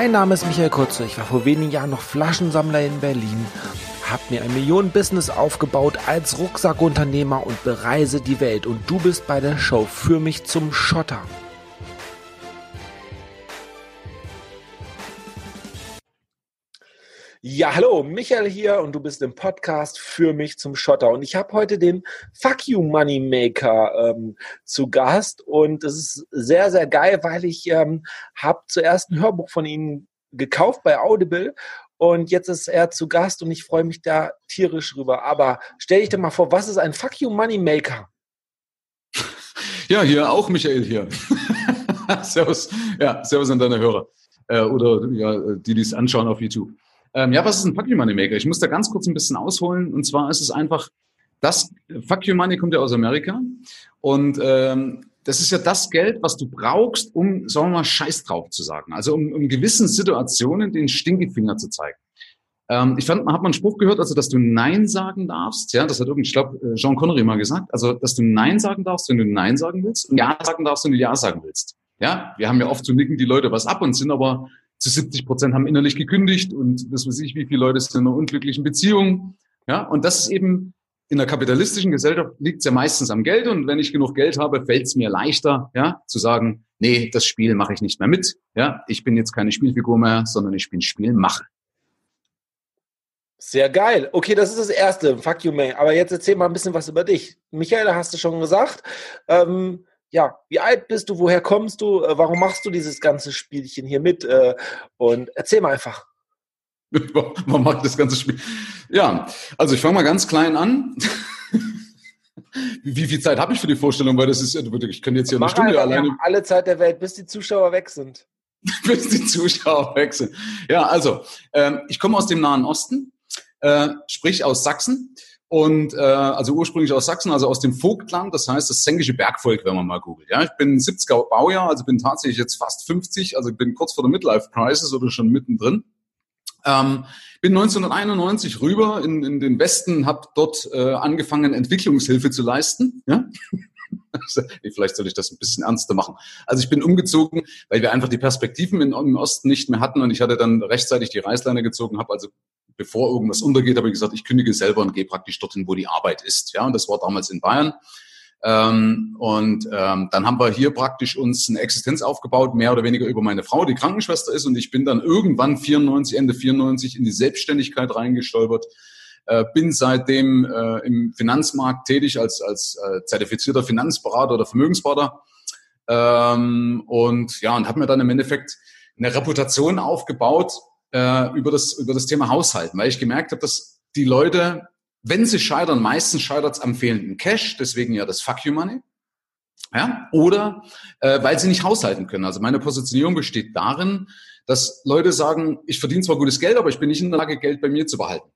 Mein Name ist Michael Kurze. Ich war vor wenigen Jahren noch Flaschensammler in Berlin, habe mir ein Millionen-Business aufgebaut als Rucksackunternehmer und bereise die Welt. Und du bist bei der Show für mich zum Schotter. Ja, hallo, Michael hier und du bist im Podcast für mich zum Schotter. Und ich habe heute den Fuck You Moneymaker ähm, zu Gast und es ist sehr, sehr geil, weil ich ähm, habe zuerst ein Hörbuch von ihm gekauft bei Audible und jetzt ist er zu Gast und ich freue mich da tierisch rüber. Aber stell dich dir mal vor, was ist ein Fuck You Moneymaker? Ja, hier auch Michael hier. servus, ja, servus an deine Hörer äh, oder ja, die, die es anschauen auf YouTube. Ähm, ja, was ist ein Fuck You Money Maker? Ich muss da ganz kurz ein bisschen ausholen. Und zwar ist es einfach, das Fuck You Money kommt ja aus Amerika. Und ähm, das ist ja das Geld, was du brauchst, um, sagen wir mal, Scheiß drauf zu sagen. Also um, um gewissen Situationen den Stinkefinger zu zeigen. Ähm, ich fand, man hat mal einen Spruch gehört, also dass du Nein sagen darfst. Ja, das hat irgendwie, ich glaube, äh, Jean Connery mal gesagt. Also, dass du Nein sagen darfst, wenn du Nein sagen willst, und Ja sagen darfst, wenn du Ja sagen willst. Ja, wir haben ja oft zu nicken die Leute was ab und sind aber zu 70 Prozent haben innerlich gekündigt und das weiß ich, wie viele Leute sind in einer unglücklichen Beziehung. Ja, und das ist eben in der kapitalistischen Gesellschaft liegt es ja meistens am Geld und wenn ich genug Geld habe, fällt es mir leichter, ja, zu sagen, nee, das Spiel mache ich nicht mehr mit. Ja, ich bin jetzt keine Spielfigur mehr, sondern ich bin Spielmacher. Sehr geil. Okay, das ist das Erste. Fuck you, man. Aber jetzt erzähl mal ein bisschen was über dich. Michael, hast du schon gesagt. Ähm, ja, wie alt bist du, woher kommst du, äh, warum machst du dieses ganze Spielchen hier mit? Äh, und erzähl mal einfach. Man macht das ganze Spiel. Ja, also ich fange mal ganz klein an. Wie viel Zeit habe ich für die Vorstellung? Weil das ist, ich könnte jetzt hier Mach eine Stunde einfach, alleine. Alle Zeit der Welt, bis die Zuschauer weg sind. bis die Zuschauer weg sind. Ja, also ähm, ich komme aus dem Nahen Osten, äh, sprich aus Sachsen. Und äh, also ursprünglich aus Sachsen, also aus dem Vogtland, das heißt das sänglische Bergvolk, wenn man mal googelt. Ja, ich bin 70er Baujahr, also bin tatsächlich jetzt fast 50, also bin kurz vor der Midlife Crisis oder schon mittendrin. Ähm, bin 1991 rüber in, in den Westen, habe dort äh, angefangen, Entwicklungshilfe zu leisten. Ja? Vielleicht soll ich das ein bisschen ernster machen. Also ich bin umgezogen, weil wir einfach die Perspektiven im Osten nicht mehr hatten und ich hatte dann rechtzeitig die Reißleine gezogen, habe also bevor irgendwas untergeht, habe ich gesagt, ich kündige selber und gehe praktisch dorthin, wo die Arbeit ist. Ja, und das war damals in Bayern. Ähm, und ähm, dann haben wir hier praktisch uns eine Existenz aufgebaut, mehr oder weniger über meine Frau, die Krankenschwester ist. Und ich bin dann irgendwann 94, Ende 94 in die Selbstständigkeit reingestolpert. Äh, bin seitdem äh, im Finanzmarkt tätig als, als äh, zertifizierter Finanzberater oder Vermögensberater. Ähm, und ja, und habe mir dann im Endeffekt eine Reputation aufgebaut, äh, über, das, über das Thema Haushalten, weil ich gemerkt habe, dass die Leute, wenn sie scheitern, meistens scheitert es am fehlenden Cash, deswegen ja das Fuck You Money. Ja, oder äh, weil sie nicht haushalten können. Also meine Positionierung besteht darin, dass Leute sagen, ich verdiene zwar gutes Geld, aber ich bin nicht in der Lage, Geld bei mir zu behalten.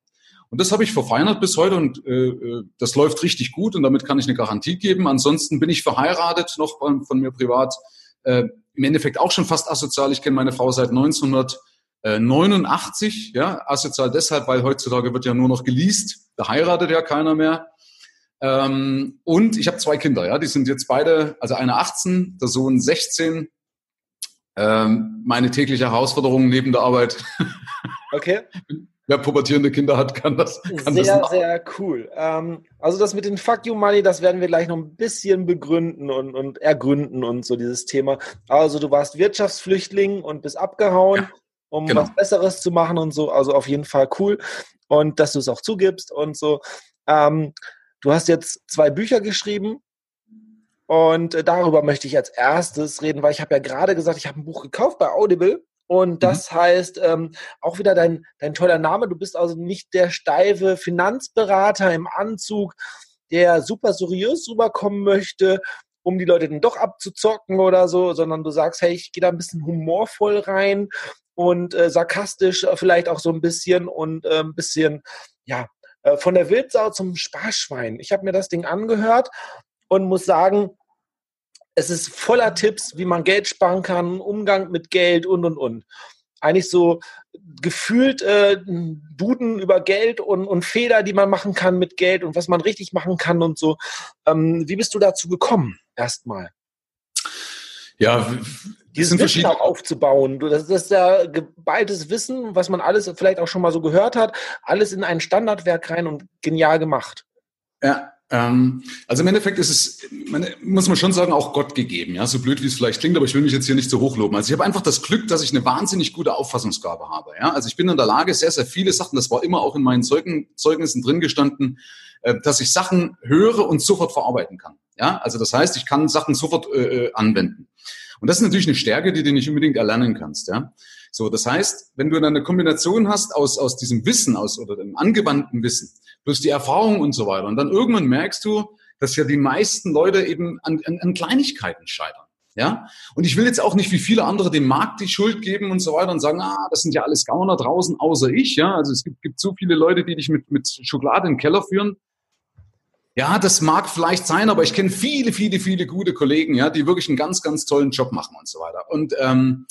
Und das habe ich verfeinert bis heute und äh, äh das läuft richtig gut und damit kann ich eine Garantie geben. Ansonsten bin ich verheiratet, noch von, von mir privat, äh, im Endeffekt auch schon fast asozial. Ich kenne meine Frau seit 1900. 89, äh, ja, asozial deshalb, weil heutzutage wird ja nur noch geleast, da heiratet ja keiner mehr. Ähm, und ich habe zwei Kinder, ja, die sind jetzt beide, also eine 18, der Sohn 16. Ähm, meine tägliche Herausforderung neben der Arbeit. Okay. Wer pubertierende Kinder hat, kann das. Kann sehr, das sehr cool. Ähm, also das mit den Fuck You Money, das werden wir gleich noch ein bisschen begründen und, und ergründen und so dieses Thema. Also du warst Wirtschaftsflüchtling und bist abgehauen. Ja um genau. was Besseres zu machen und so. Also auf jeden Fall cool. Und dass du es auch zugibst und so. Ähm, du hast jetzt zwei Bücher geschrieben. Und äh, darüber möchte ich als erstes reden, weil ich habe ja gerade gesagt, ich habe ein Buch gekauft bei Audible. Und mhm. das mhm. heißt, ähm, auch wieder dein, dein toller Name, du bist also nicht der steife Finanzberater im Anzug, der super seriös rüberkommen möchte, um die Leute dann doch abzuzocken oder so, sondern du sagst, hey, ich gehe da ein bisschen humorvoll rein und äh, sarkastisch äh, vielleicht auch so ein bisschen und äh, ein bisschen, ja, äh, von der Wildsau zum Sparschwein. Ich habe mir das Ding angehört und muss sagen, es ist voller Tipps, wie man Geld sparen kann, Umgang mit Geld und und und. Eigentlich so gefühlt äh, Duden über Geld und, und Fehler, die man machen kann mit Geld und was man richtig machen kann und so. Ähm, wie bist du dazu gekommen, erstmal? Ja, Dieses Wissen auch aufzubauen. Das ist ja geballtes Wissen, was man alles vielleicht auch schon mal so gehört hat, alles in ein Standardwerk rein und genial gemacht. Ja, ähm, also im Endeffekt ist es, muss man schon sagen, auch Gott gegeben. Ja, so blöd wie es vielleicht klingt, aber ich will mich jetzt hier nicht so hochloben. Also ich habe einfach das Glück, dass ich eine wahnsinnig gute Auffassungsgabe habe. Ja, also ich bin in der Lage, sehr, sehr viele Sachen, das war immer auch in meinen Zeugen, Zeugnissen drin gestanden, äh, dass ich Sachen höre und sofort verarbeiten kann. Ja, also das heißt, ich kann Sachen sofort äh, äh anwenden. Und das ist natürlich eine Stärke, die du nicht unbedingt erlernen kannst. Ja, so das heißt, wenn du dann eine Kombination hast aus aus diesem Wissen, aus oder dem angewandten Wissen plus die Erfahrung und so weiter. Und dann irgendwann merkst du, dass ja die meisten Leute eben an, an, an Kleinigkeiten scheitern. Ja, und ich will jetzt auch nicht wie viele andere dem Markt die Schuld geben und so weiter und sagen, ah, das sind ja alles Gauner draußen, außer ich. Ja, also es gibt, gibt so viele Leute, die dich mit, mit Schokolade den Keller führen. Ja, das mag vielleicht sein, aber ich kenne viele, viele, viele gute Kollegen, ja, die wirklich einen ganz, ganz tollen Job machen und so weiter. Und ähm,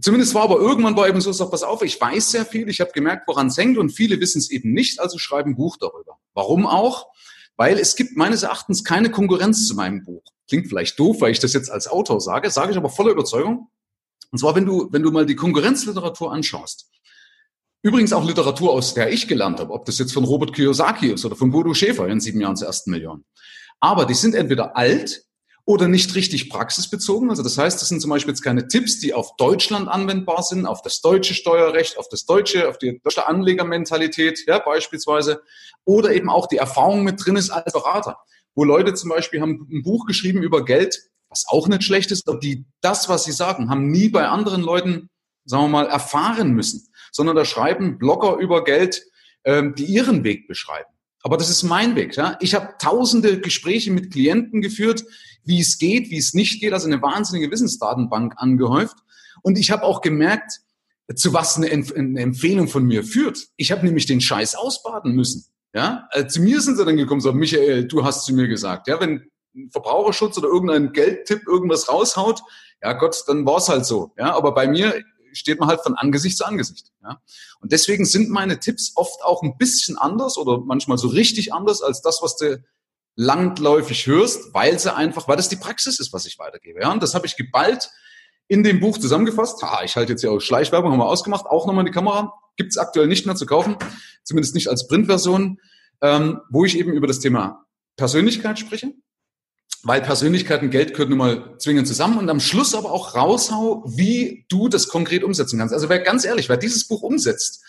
Zumindest war aber irgendwann war eben so, sag, pass auf, ich weiß sehr viel, ich habe gemerkt, woran es hängt und viele wissen es eben nicht, also schreiben ein Buch darüber. Warum auch? Weil es gibt meines Erachtens keine Konkurrenz zu meinem Buch. Klingt vielleicht doof, weil ich das jetzt als Autor sage, sage ich aber voller Überzeugung. Und zwar, wenn du, wenn du mal die Konkurrenzliteratur anschaust. Übrigens auch Literatur, aus der ich gelernt habe, ob das jetzt von Robert Kiyosaki ist oder von Bodo Schäfer in sieben Jahren zur ersten Million. Aber die sind entweder alt oder nicht richtig praxisbezogen. Also das heißt, das sind zum Beispiel jetzt keine Tipps, die auf Deutschland anwendbar sind, auf das deutsche Steuerrecht, auf das deutsche, auf die deutsche Anlegermentalität, ja, beispielsweise. Oder eben auch die Erfahrung mit drin ist als Berater, wo Leute zum Beispiel haben ein Buch geschrieben über Geld, was auch nicht schlecht ist, aber die das, was sie sagen, haben nie bei anderen Leuten, sagen wir mal, erfahren müssen, sondern da schreiben Blogger über Geld, ähm, die ihren Weg beschreiben. Aber das ist mein Weg. Ja? Ich habe tausende Gespräche mit Klienten geführt, wie es geht, wie es nicht geht, also eine wahnsinnige Wissensdatenbank angehäuft. Und ich habe auch gemerkt, zu was eine, eine, Empfehlung von mir führt. Ich habe nämlich den Scheiß ausbaden müssen. Ja, also zu mir sind sie dann gekommen, so Michael, du hast zu mir gesagt, ja, wenn Verbraucherschutz oder irgendein Geldtipp irgendwas raushaut, ja Gott, dann war's halt so. Ja, aber bei mir steht man halt von Angesicht zu Angesicht. Ja? Und deswegen sind meine Tipps oft auch ein bisschen anders oder manchmal so richtig anders als das, was du langläufig hörst, weil sie einfach, weil das die Praxis ist, was ich weitergebe. Ja? Und das habe ich geballt in dem Buch zusammengefasst. Ha, ich halte jetzt hier auch Schleichwerbung, haben wir ausgemacht, auch nochmal die Kamera. Gibt es aktuell nicht mehr zu kaufen, zumindest nicht als Printversion, ähm, wo ich eben über das Thema Persönlichkeit spreche, weil Persönlichkeit und Geld gehört nun mal zwingend zusammen und am Schluss aber auch raushau, wie du das konkret umsetzen kannst. Also wer ganz ehrlich, wer dieses Buch umsetzt,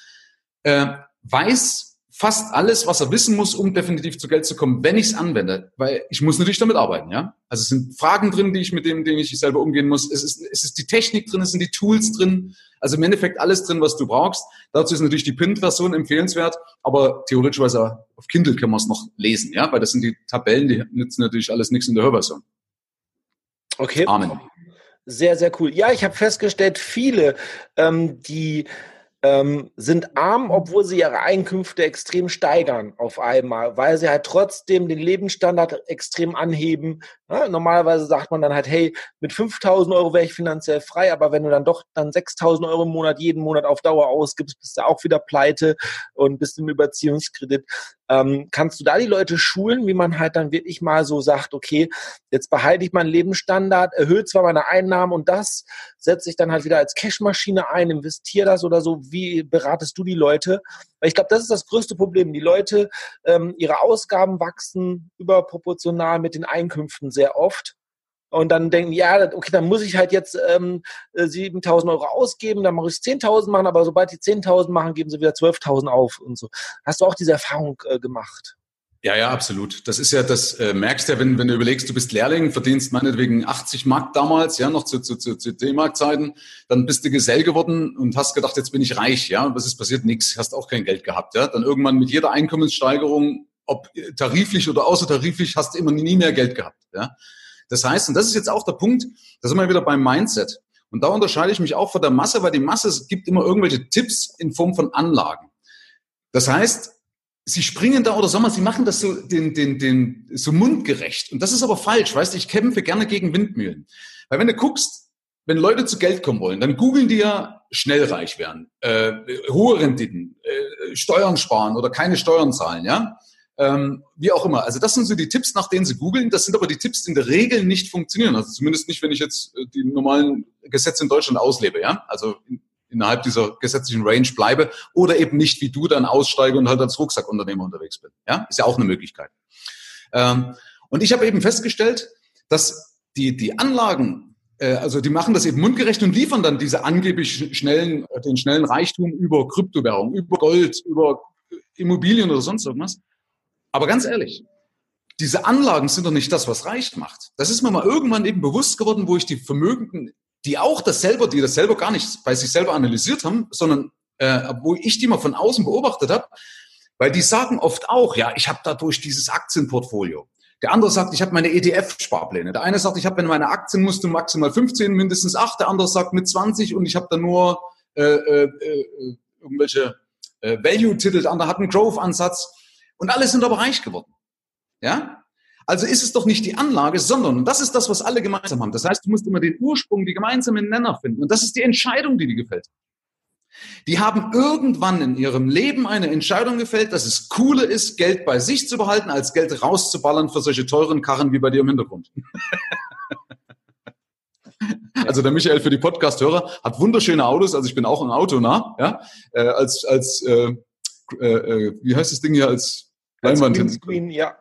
äh, weiß, fast alles, was er wissen muss, um definitiv zu Geld zu kommen, wenn ich es anwende. Weil ich muss natürlich damit arbeiten, ja. Also es sind Fragen drin, die ich mit dem, denen ich selber umgehen muss. Es ist, es ist die Technik drin, es sind die Tools drin. Also im Endeffekt alles drin, was du brauchst. Dazu ist natürlich die Print-Version empfehlenswert, aber theoretischweise auf Kindle kann man es noch lesen, ja, weil das sind die Tabellen, die nützen natürlich alles nichts in der Hörversion. Okay. Amen. Sehr, sehr cool. Ja, ich habe festgestellt, viele, ähm, die ähm, sind arm, obwohl sie ihre Einkünfte extrem steigern auf einmal, weil sie halt trotzdem den Lebensstandard extrem anheben. Ja, normalerweise sagt man dann halt, hey, mit 5000 Euro wäre ich finanziell frei, aber wenn du dann doch dann 6000 Euro im Monat jeden Monat auf Dauer ausgibst, bist du auch wieder pleite und bist im Überziehungskredit. Ähm, kannst du da die Leute schulen, wie man halt dann wirklich mal so sagt, okay, jetzt behalte ich meinen Lebensstandard, erhöhe zwar meine Einnahmen und das setze ich dann halt wieder als Cashmaschine ein, investiere das oder so. Wie beratest du die Leute? Weil ich glaube, das ist das größte Problem. Die Leute, ähm, ihre Ausgaben wachsen überproportional mit den Einkünften sehr oft und dann denken, ja, okay, dann muss ich halt jetzt ähm, 7.000 Euro ausgeben, dann mache ich 10.000 machen, aber sobald die 10.000 machen, geben sie wieder 12.000 auf und so. Hast du auch diese Erfahrung äh, gemacht? Ja, ja, absolut. Das ist ja, das äh, merkst ja, wenn, wenn du überlegst, du bist Lehrling, verdienst meinetwegen 80 Mark damals, ja, noch zu, zu, zu, zu D-Mark-Zeiten, dann bist du Gesell geworden und hast gedacht, jetzt bin ich reich, ja, was ist passiert? Nix, hast auch kein Geld gehabt, ja. Dann irgendwann mit jeder Einkommenssteigerung, ob tariflich oder außertariflich, hast du immer nie mehr Geld gehabt, ja. Das heißt, und das ist jetzt auch der Punkt, da sind wir wieder beim Mindset. Und da unterscheide ich mich auch von der Masse, weil die Masse gibt immer irgendwelche Tipps in Form von Anlagen. Das heißt, sie springen da oder sagen wir, sie machen das so, den, den, den, so mundgerecht. Und das ist aber falsch, weißt du, ich kämpfe gerne gegen Windmühlen. Weil wenn du guckst, wenn Leute zu Geld kommen wollen, dann googeln die ja schnell reich werden, äh, hohe Renditen, äh, Steuern sparen oder keine Steuern zahlen, ja. Ähm, wie auch immer. Also das sind so die Tipps, nach denen Sie googeln. Das sind aber die Tipps, die in der Regel nicht funktionieren. Also zumindest nicht, wenn ich jetzt äh, die normalen Gesetze in Deutschland auslebe. Ja, also innerhalb dieser gesetzlichen Range bleibe oder eben nicht wie du dann aussteige und halt als Rucksackunternehmer unterwegs bin. Ja, ist ja auch eine Möglichkeit. Ähm, und ich habe eben festgestellt, dass die, die Anlagen, äh, also die machen das eben mundgerecht und liefern dann diese angeblich schnellen, den schnellen Reichtum über Kryptowährung, über Gold, über Immobilien oder sonst irgendwas. Aber ganz ehrlich, diese Anlagen sind doch nicht das, was reich macht. Das ist mir mal irgendwann eben bewusst geworden, wo ich die Vermögenden, die auch das selber, die das selber gar nicht bei sich selber analysiert haben, sondern äh, wo ich die mal von außen beobachtet habe, weil die sagen oft auch, ja, ich habe dadurch dieses Aktienportfolio. Der andere sagt, ich habe meine ETF-Sparpläne. Der eine sagt, ich habe in meine Aktien musst du maximal 15, mindestens 8. Der andere sagt mit 20 und ich habe da nur äh, äh, äh, irgendwelche äh, Value-Titel. Der andere hat einen Growth-Ansatz. Und alle sind aber reich geworden. Ja? Also ist es doch nicht die Anlage, sondern, und das ist das, was alle gemeinsam haben. Das heißt, du musst immer den Ursprung, die gemeinsamen Nenner finden. Und das ist die Entscheidung, die dir gefällt. Die haben irgendwann in ihrem Leben eine Entscheidung gefällt, dass es cooler ist, Geld bei sich zu behalten, als Geld rauszuballern für solche teuren Karren wie bei dir im Hintergrund. Also der Michael für die Podcast-Hörer hat wunderschöne Autos, also ich bin auch ein Auto nah, ja, äh, als, als äh, äh, wie heißt das Ding hier, als Leinwand. Screen, ja.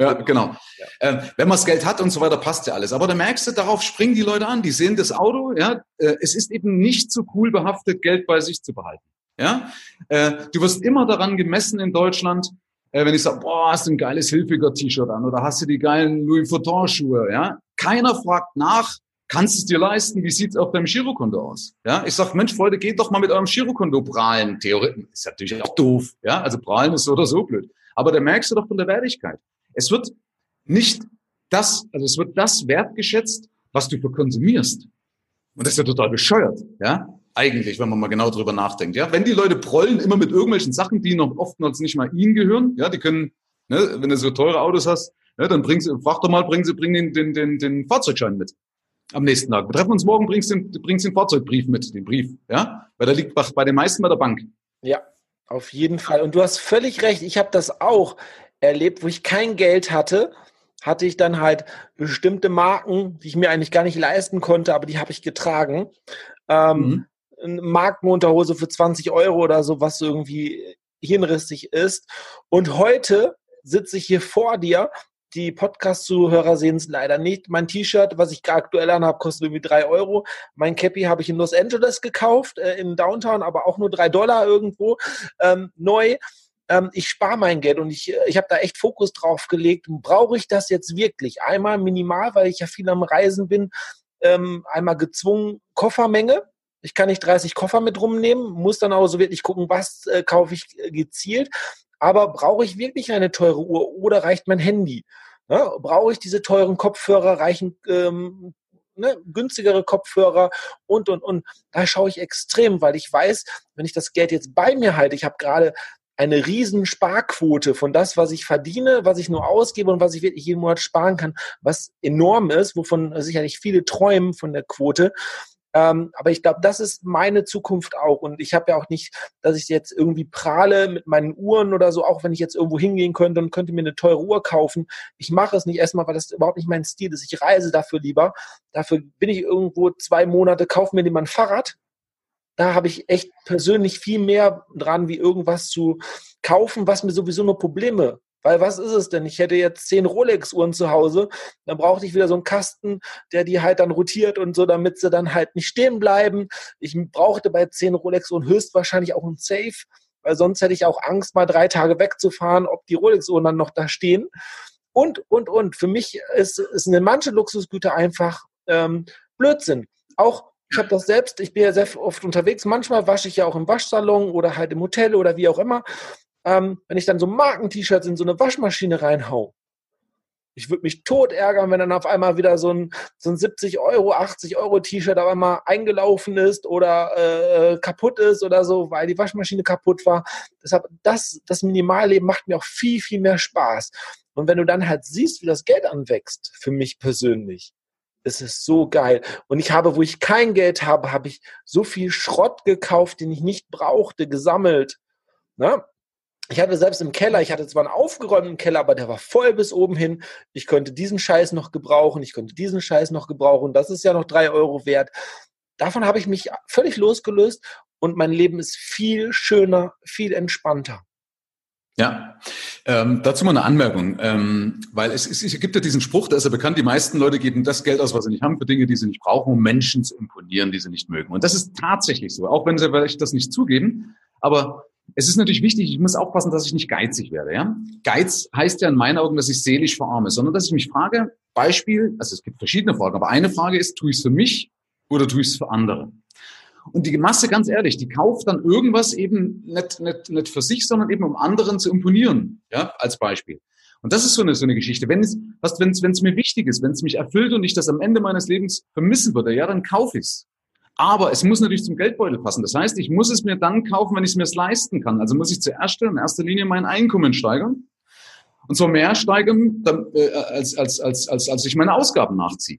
Ja, genau. Ja. Ähm, wenn man das Geld hat und so weiter, passt ja alles. Aber da merkst du, darauf springen die Leute an. Die sehen das Auto. Ja, äh, es ist eben nicht so cool behaftet, Geld bei sich zu behalten. Ja, äh, du wirst immer daran gemessen in Deutschland, äh, wenn ich sage, boah, hast du ein geiles Hilfiger-T-Shirt an oder hast du die geilen Louis Vuitton-Schuhe. Ja, keiner fragt nach, kannst du es dir leisten? Wie sieht's auf deinem Girokonto aus? Ja, ich sag, Mensch, Freunde, geht doch mal mit eurem Girokonto prahlen. Theoretisch ist natürlich auch doof. Ja, also prahlen ist so oder so blöd. Aber da merkst du doch von der Wertigkeit. Es wird nicht das, also es wird das wertgeschätzt, was du konsumierst. Und das ist ja total bescheuert, ja? Eigentlich, wenn man mal genau drüber nachdenkt, ja? Wenn die Leute prollen immer mit irgendwelchen Sachen, die noch oftmals nicht mal ihnen gehören, ja, die können, ne, wenn du so teure Autos hast, ja, dann bringst du, frag doch mal, bringen sie, bring den, den, den, den Fahrzeugschein mit. Am nächsten Tag. Wir treffen uns morgen, bringst den, bringst den Fahrzeugbrief mit, den Brief, ja? Weil der liegt bei den meisten bei der Bank. Ja, auf jeden Fall. Und du hast völlig recht. Ich habe das auch erlebt, wo ich kein Geld hatte, hatte ich dann halt bestimmte Marken, die ich mir eigentlich gar nicht leisten konnte, aber die habe ich getragen. Ähm, mhm. Markenunterhose für 20 Euro oder so, was irgendwie hinrissig ist. Und heute sitze ich hier vor dir. Die Podcast-Zuhörer sehen es leider nicht. Mein T-Shirt, was ich aktuell an habe, kostet irgendwie drei Euro. Mein Cappy habe ich in Los Angeles gekauft, äh, in Downtown, aber auch nur drei Dollar irgendwo ähm, neu ähm, ich spare mein Geld und ich, ich habe da echt Fokus drauf gelegt. Brauche ich das jetzt wirklich? Einmal minimal, weil ich ja viel am Reisen bin, ähm, einmal gezwungen Koffermenge. Ich kann nicht 30 Koffer mit rumnehmen, muss dann auch so wirklich gucken, was äh, kaufe ich äh, gezielt. Aber brauche ich wirklich eine teure Uhr oder reicht mein Handy? Ne? Brauche ich diese teuren Kopfhörer, reichen ähm, ne, günstigere Kopfhörer und, und, und. Da schaue ich extrem, weil ich weiß, wenn ich das Geld jetzt bei mir halte, ich habe gerade eine riesen Sparquote von das, was ich verdiene, was ich nur ausgebe und was ich wirklich jeden Monat sparen kann, was enorm ist, wovon sicherlich viele träumen von der Quote. Ähm, aber ich glaube, das ist meine Zukunft auch. Und ich habe ja auch nicht, dass ich jetzt irgendwie prahle mit meinen Uhren oder so, auch wenn ich jetzt irgendwo hingehen könnte und könnte mir eine teure Uhr kaufen. Ich mache es nicht erstmal, weil das überhaupt nicht mein Stil ist. Ich reise dafür lieber. Dafür bin ich irgendwo zwei Monate, kaufe mir lieber ein Fahrrad da habe ich echt persönlich viel mehr dran, wie irgendwas zu kaufen, was mir sowieso nur Probleme weil was ist es denn? Ich hätte jetzt zehn Rolex-Uhren zu Hause, dann brauchte ich wieder so einen Kasten, der die halt dann rotiert und so, damit sie dann halt nicht stehen bleiben. Ich brauchte bei zehn Rolex-Uhren höchstwahrscheinlich auch einen Safe, weil sonst hätte ich auch Angst, mal drei Tage wegzufahren, ob die Rolex-Uhren dann noch da stehen. Und, und, und. Für mich ist, ist eine manche Luxusgüter einfach ähm, Blödsinn. Auch ich habe das selbst, ich bin ja sehr oft unterwegs. Manchmal wasche ich ja auch im Waschsalon oder halt im Hotel oder wie auch immer. Ähm, wenn ich dann so Marken-T-Shirts in so eine Waschmaschine reinhau, ich würde mich tot ärgern, wenn dann auf einmal wieder so ein, so ein 70 Euro, 80 Euro T-Shirt auf einmal eingelaufen ist oder äh, kaputt ist oder so, weil die Waschmaschine kaputt war. Deshalb, das, das Minimalleben macht mir auch viel, viel mehr Spaß. Und wenn du dann halt siehst, wie das Geld anwächst, für mich persönlich, es ist so geil. Und ich habe, wo ich kein Geld habe, habe ich so viel Schrott gekauft, den ich nicht brauchte, gesammelt. Ne? ich hatte selbst im Keller, ich hatte zwar einen aufgeräumten Keller, aber der war voll bis oben hin. Ich könnte diesen Scheiß noch gebrauchen, ich könnte diesen Scheiß noch gebrauchen. Das ist ja noch drei Euro wert. Davon habe ich mich völlig losgelöst und mein Leben ist viel schöner, viel entspannter. Ja, ähm, dazu mal eine Anmerkung, ähm, weil es, es, es gibt ja diesen Spruch, der ist ja bekannt, die meisten Leute geben das Geld aus, was sie nicht haben, für Dinge, die sie nicht brauchen, um Menschen zu imponieren, die sie nicht mögen. Und das ist tatsächlich so, auch wenn sie vielleicht das nicht zugeben. Aber es ist natürlich wichtig, ich muss aufpassen, dass ich nicht geizig werde. Ja? Geiz heißt ja in meinen Augen, dass ich seelisch verarme, sondern dass ich mich frage, Beispiel, also es gibt verschiedene Fragen, aber eine Frage ist, tue ich es für mich oder tue ich es für andere? Und die Masse, ganz ehrlich, die kauft dann irgendwas eben nicht, nicht, nicht für sich, sondern eben um anderen zu imponieren, ja, als Beispiel. Und das ist so eine, so eine Geschichte. Wenn es, was, wenn es, wenn es mir wichtig ist, wenn es mich erfüllt und ich das am Ende meines Lebens vermissen würde, ja, dann kaufe ich es. Aber es muss natürlich zum Geldbeutel passen. Das heißt, ich muss es mir dann kaufen, wenn ich es mir leisten kann. Also muss ich zuerst in erster Linie mein Einkommen steigern. Und zwar mehr steigern, äh, als, als, als, als, als ich meine Ausgaben nachziehe.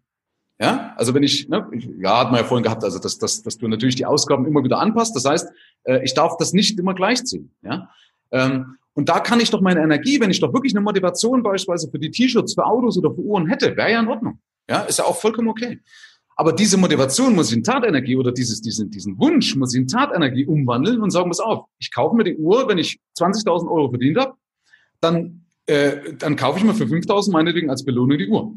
Ja, also wenn ich, ne, ja, hat man ja vorhin gehabt, also dass, dass, dass du natürlich die Ausgaben immer wieder anpasst. Das heißt, äh, ich darf das nicht immer gleichziehen. Ja, ähm, und da kann ich doch meine Energie, wenn ich doch wirklich eine Motivation beispielsweise für die T-Shirts, für Autos oder für Uhren hätte, wäre ja in Ordnung. Ja, ist ja auch vollkommen okay. Aber diese Motivation muss ich in Tatenergie oder dieses, diesen, diesen Wunsch muss ich in Tatenergie umwandeln und sagen, pass auf, ich kaufe mir die Uhr, wenn ich 20.000 Euro verdient habe, dann, äh, dann kaufe ich mir für 5.000 meinetwegen als Belohnung die Uhr.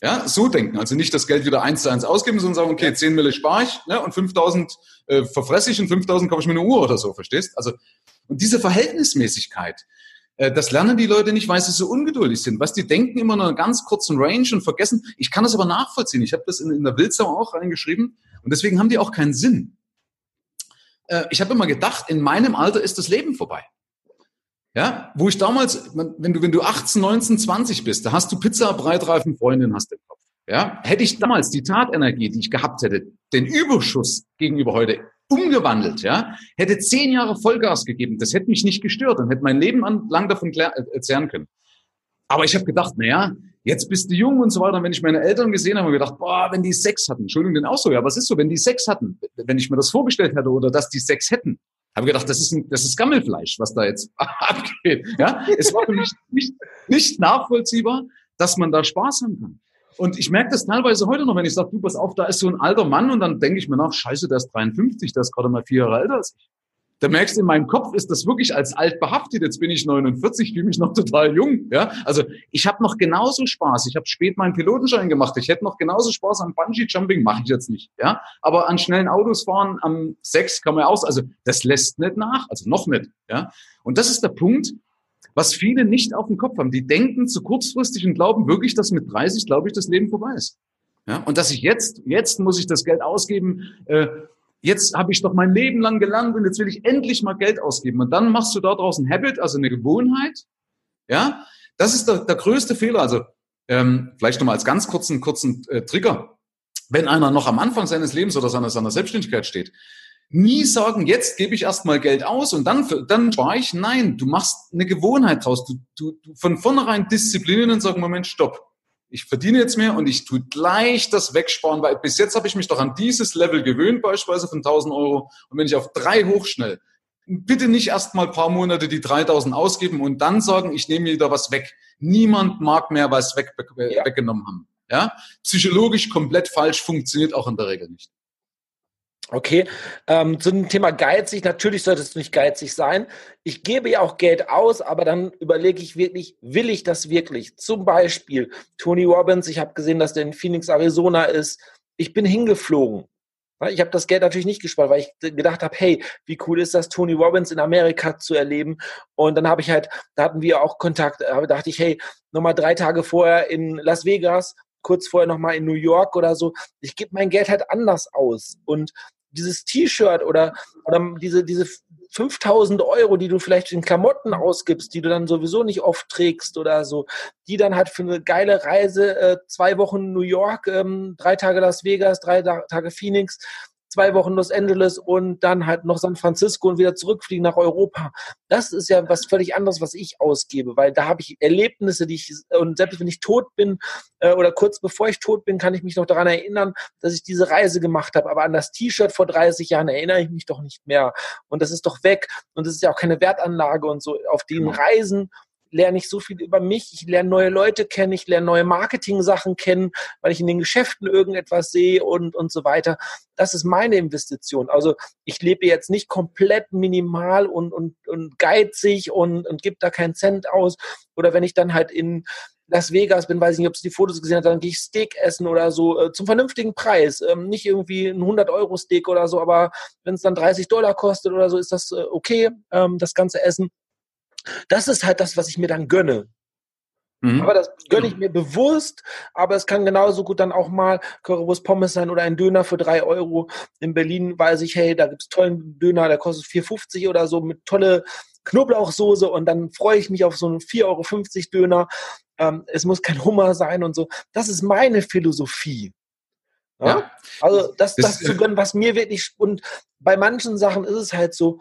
Ja, so denken. Also nicht das Geld wieder eins zu eins ausgeben, sondern sagen, okay, 10 Mille spare ich ne, und 5.000 äh, verfresse ich und 5.000 kaufe ich mir eine Uhr oder so, verstehst? Also, und diese Verhältnismäßigkeit, äh, das lernen die Leute nicht, weil sie so ungeduldig sind. Was die denken immer nur einen ganz kurzen Range und vergessen. Ich kann das aber nachvollziehen. Ich habe das in, in der Wildsau auch reingeschrieben und deswegen haben die auch keinen Sinn. Äh, ich habe immer gedacht, in meinem Alter ist das Leben vorbei. Ja, wo ich damals, wenn du, wenn du 18, 19, 20 bist, da hast du Pizza, Breitreifen, Freundin hast im Kopf. Ja, hätte ich damals die Tatenergie, die ich gehabt hätte, den Überschuss gegenüber heute umgewandelt, ja, hätte zehn Jahre Vollgas gegeben, das hätte mich nicht gestört und hätte mein Leben lang davon erzählen können. Aber ich habe gedacht, na ja, jetzt bist du jung und so weiter. Und wenn ich meine Eltern gesehen habe, habe ich gedacht, boah, wenn die Sex hatten, Entschuldigung, auch so, ja, was ist so, wenn die Sex hatten, wenn ich mir das vorgestellt hätte oder dass die Sex hätten, habe gedacht, das ist, ein, das ist Gammelfleisch, was da jetzt abgeht. Ja, es war für mich nicht, nicht nachvollziehbar, dass man da Spaß haben kann. Und ich merke das teilweise heute noch, wenn ich sage, du, pass auf, da ist so ein alter Mann und dann denke ich mir nach, scheiße, der ist 53, der ist gerade mal vier Jahre älter als ich. Da merkst du, in meinem Kopf ist das wirklich als alt behaftet. Jetzt bin ich 49, fühle mich noch total jung. Ja, also ich habe noch genauso Spaß. Ich habe spät meinen Pilotenschein gemacht. Ich hätte noch genauso Spaß am Bungee Jumping, mache ich jetzt nicht. Ja, aber an schnellen Autos fahren am Sex kann man aus. Also das lässt nicht nach, also noch nicht. Ja, und das ist der Punkt, was viele nicht auf dem Kopf haben. Die denken zu kurzfristig und glauben wirklich, dass mit 30, glaube ich, das Leben vorbei ist. Ja, und dass ich jetzt, jetzt muss ich das Geld ausgeben. Äh, jetzt habe ich doch mein Leben lang gelernt und jetzt will ich endlich mal Geld ausgeben. Und dann machst du daraus ein Habit, also eine Gewohnheit. Ja, das ist der, der größte Fehler. Also ähm, vielleicht nochmal als ganz kurzen, kurzen äh, Trigger. Wenn einer noch am Anfang seines Lebens oder seiner, seiner Selbstständigkeit steht, nie sagen, jetzt gebe ich erstmal Geld aus und dann, dann spare ich. Nein, du machst eine Gewohnheit draus. Du, du, du von vornherein disziplinieren und sagen, Moment, stopp ich verdiene jetzt mehr und ich tue gleich das wegsparen, weil bis jetzt habe ich mich doch an dieses Level gewöhnt, beispielsweise von 1000 Euro. Und wenn ich auf drei hochschnell, bitte nicht erst mal ein paar Monate die 3000 ausgeben und dann sagen, ich nehme wieder was weg. Niemand mag mehr was weg, ja. weggenommen haben. Ja? Psychologisch komplett falsch, funktioniert auch in der Regel nicht. Okay, ähm, zu dem Thema geizig, natürlich sollte es nicht geizig sein. Ich gebe ja auch Geld aus, aber dann überlege ich wirklich, will ich das wirklich? Zum Beispiel Tony Robbins, ich habe gesehen, dass der in Phoenix, Arizona ist. Ich bin hingeflogen. Ich habe das Geld natürlich nicht gespart, weil ich gedacht habe, hey, wie cool ist das, Tony Robbins in Amerika zu erleben. Und dann habe ich halt, da hatten wir auch Kontakt, da dachte ich, hey, nochmal drei Tage vorher in Las Vegas, kurz vorher nochmal in New York oder so. Ich gebe mein Geld halt anders aus. Und dieses T-Shirt oder, oder diese, diese 5000 Euro, die du vielleicht in Klamotten ausgibst, die du dann sowieso nicht oft trägst oder so, die dann halt für eine geile Reise, äh, zwei Wochen New York, ähm, drei Tage Las Vegas, drei Tage Phoenix, zwei Wochen Los Angeles und dann halt noch San Francisco und wieder zurückfliegen nach Europa. Das ist ja was völlig anderes, was ich ausgebe, weil da habe ich Erlebnisse, die ich, und selbst wenn ich tot bin äh, oder kurz bevor ich tot bin, kann ich mich noch daran erinnern, dass ich diese Reise gemacht habe. Aber an das T-Shirt vor 30 Jahren erinnere ich mich doch nicht mehr. Und das ist doch weg. Und das ist ja auch keine Wertanlage und so. Auf den genau. Reisen lerne ich so viel über mich, ich lerne neue Leute kennen, ich lerne neue Marketing-Sachen kennen, weil ich in den Geschäften irgendetwas sehe und, und so weiter. Das ist meine Investition. Also ich lebe jetzt nicht komplett minimal und, und, und geizig und, und gebe da keinen Cent aus. Oder wenn ich dann halt in Las Vegas bin, weiß ich nicht, ob Sie die Fotos gesehen haben, dann gehe ich Steak essen oder so äh, zum vernünftigen Preis. Ähm, nicht irgendwie ein 100-Euro-Steak oder so, aber wenn es dann 30 Dollar kostet oder so, ist das äh, okay, ähm, das ganze Essen. Das ist halt das, was ich mir dann gönne. Mhm. Aber das gönne ich mir bewusst, aber es kann genauso gut dann auch mal Currywurst Pommes sein oder ein Döner für drei Euro. In Berlin weiß ich, hey, da gibt es tollen Döner, der kostet 4,50 oder so mit tolle Knoblauchsoße und dann freue ich mich auf so einen 4,50 Euro Döner. Ähm, es muss kein Hummer sein und so. Das ist meine Philosophie. Ja? ja. Also das, das, das zu gönnen, was mir wirklich und bei manchen Sachen ist es halt so,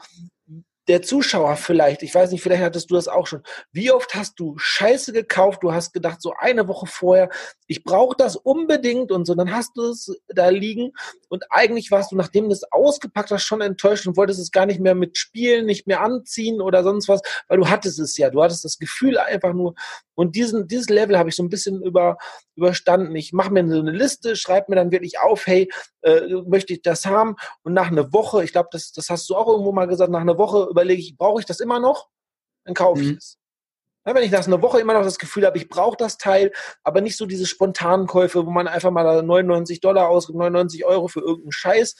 der Zuschauer vielleicht, ich weiß nicht, vielleicht hattest du das auch schon. Wie oft hast du Scheiße gekauft? Du hast gedacht, so eine Woche vorher, ich brauche das unbedingt und so, dann hast du es da liegen und eigentlich warst du, nachdem du es ausgepackt hast, schon enttäuscht und wolltest es gar nicht mehr mitspielen, nicht mehr anziehen oder sonst was, weil du hattest es ja, du hattest das Gefühl einfach nur und diesen, dieses Level habe ich so ein bisschen über, überstanden. Ich mache mir so eine Liste, schreibe mir dann wirklich auf, hey, äh, möchte ich das haben und nach einer Woche, ich glaube, das, das hast du auch irgendwo mal gesagt, nach einer Woche überlege ich, brauche ich das immer noch? Dann kaufe ich mhm. es. Ja, wenn ich nach einer Woche immer noch das Gefühl habe, ich brauche das Teil, aber nicht so diese spontanen Käufe, wo man einfach mal 99 Dollar ausgibt, 99 Euro für irgendeinen Scheiß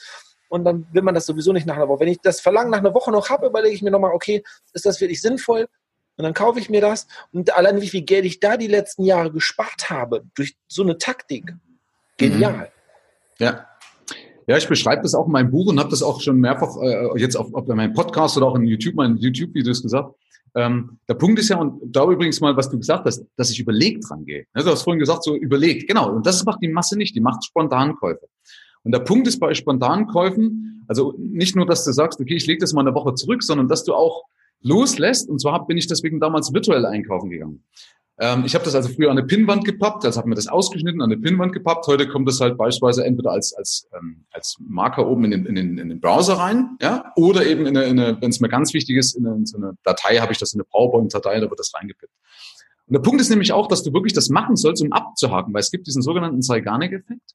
und dann will man das sowieso nicht nach einer Woche. Wenn ich das Verlangen nach einer Woche noch habe, überlege ich mir nochmal, okay, ist das wirklich sinnvoll? Und dann kaufe ich mir das und allein wie viel Geld ich da die letzten Jahre gespart habe durch so eine Taktik. Genial. Mhm. Ja. Ja, ich beschreibe das auch in meinem Buch und habe das auch schon mehrfach äh, jetzt auf, auf meinem Podcast oder auch in YouTube, meinen YouTube-Videos gesagt. Ähm, der Punkt ist ja, und da übrigens mal, was du gesagt hast, dass ich überlegt dran gehe. du hast vorhin gesagt, so überlegt. Genau. Und das macht die Masse nicht. Die macht Spontankäufe. Und der Punkt ist bei Spontankäufen, also nicht nur, dass du sagst, okay, ich lege das mal eine Woche zurück, sondern dass du auch loslässt. Und zwar bin ich deswegen damals virtuell einkaufen gegangen. Ähm, ich habe das also früher an eine Pinnwand gepappt, also habe mir das ausgeschnitten, an eine Pinnwand gepappt. Heute kommt das halt beispielsweise entweder als, als, ähm, als Marker oben in den, in, den, in den Browser rein, ja, oder eben in eine, in eine wenn es mir ganz wichtig ist, in eine, in so eine Datei habe ich das in eine PowerPoint-Datei, da wird das reingepippt. Und der Punkt ist nämlich auch, dass du wirklich das machen sollst, um abzuhaken, weil es gibt diesen sogenannten Zeigarnik-Effekt.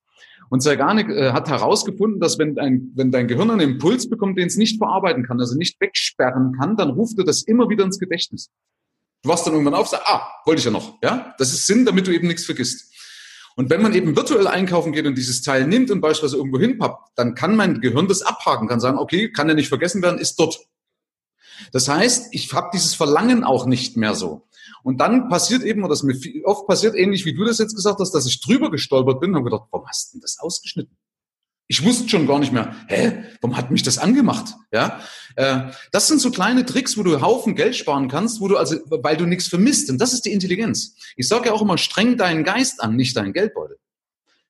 Und Zeigarnik äh, hat herausgefunden, dass wenn dein, wenn dein Gehirn einen Impuls bekommt, den es nicht verarbeiten kann, also nicht wegsperren kann, dann ruft er das immer wieder ins Gedächtnis. Du wachst dann irgendwann auf, sagst, ah, wollte ich ja noch. Ja, das ist Sinn, damit du eben nichts vergisst. Und wenn man eben virtuell einkaufen geht und dieses Teil nimmt und beispielsweise irgendwo hinpappt, dann kann mein Gehirn das abhaken, kann sagen, okay, kann ja nicht vergessen werden, ist dort. Das heißt, ich habe dieses Verlangen auch nicht mehr so. Und dann passiert eben, oder das mir oft passiert, ähnlich wie du das jetzt gesagt hast, dass ich drüber gestolpert bin und habe gedacht, warum hast du denn das ausgeschnitten? Ich wusste schon gar nicht mehr, hä, warum hat mich das angemacht? Ja, äh, das sind so kleine Tricks, wo du Haufen Geld sparen kannst, wo du also, weil du nichts vermisst. Und das ist die Intelligenz. Ich sage ja auch immer, streng deinen Geist an, nicht deinen Geldbeutel.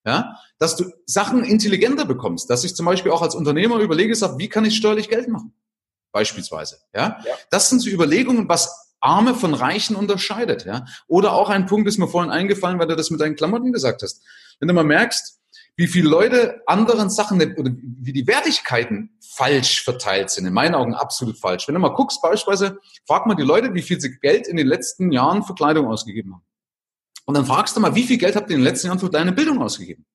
Ja, dass du Sachen intelligenter bekommst, dass ich zum Beispiel auch als Unternehmer überlege, sag, wie kann ich steuerlich Geld machen? Beispielsweise. Ja, ja. das sind so Überlegungen, was Arme von Reichen unterscheidet. Ja? Oder auch ein Punkt ist mir vorhin eingefallen, weil du das mit deinen Klamotten gesagt hast. Wenn du mal merkst, wie viele Leute anderen Sachen oder wie die Wertigkeiten falsch verteilt sind, in meinen Augen absolut falsch. Wenn du mal guckst, beispielsweise, frag mal die Leute, wie viel sie Geld in den letzten Jahren für Kleidung ausgegeben haben. Und dann fragst du mal, wie viel Geld habt ihr in den letzten Jahren für deine Bildung ausgegeben?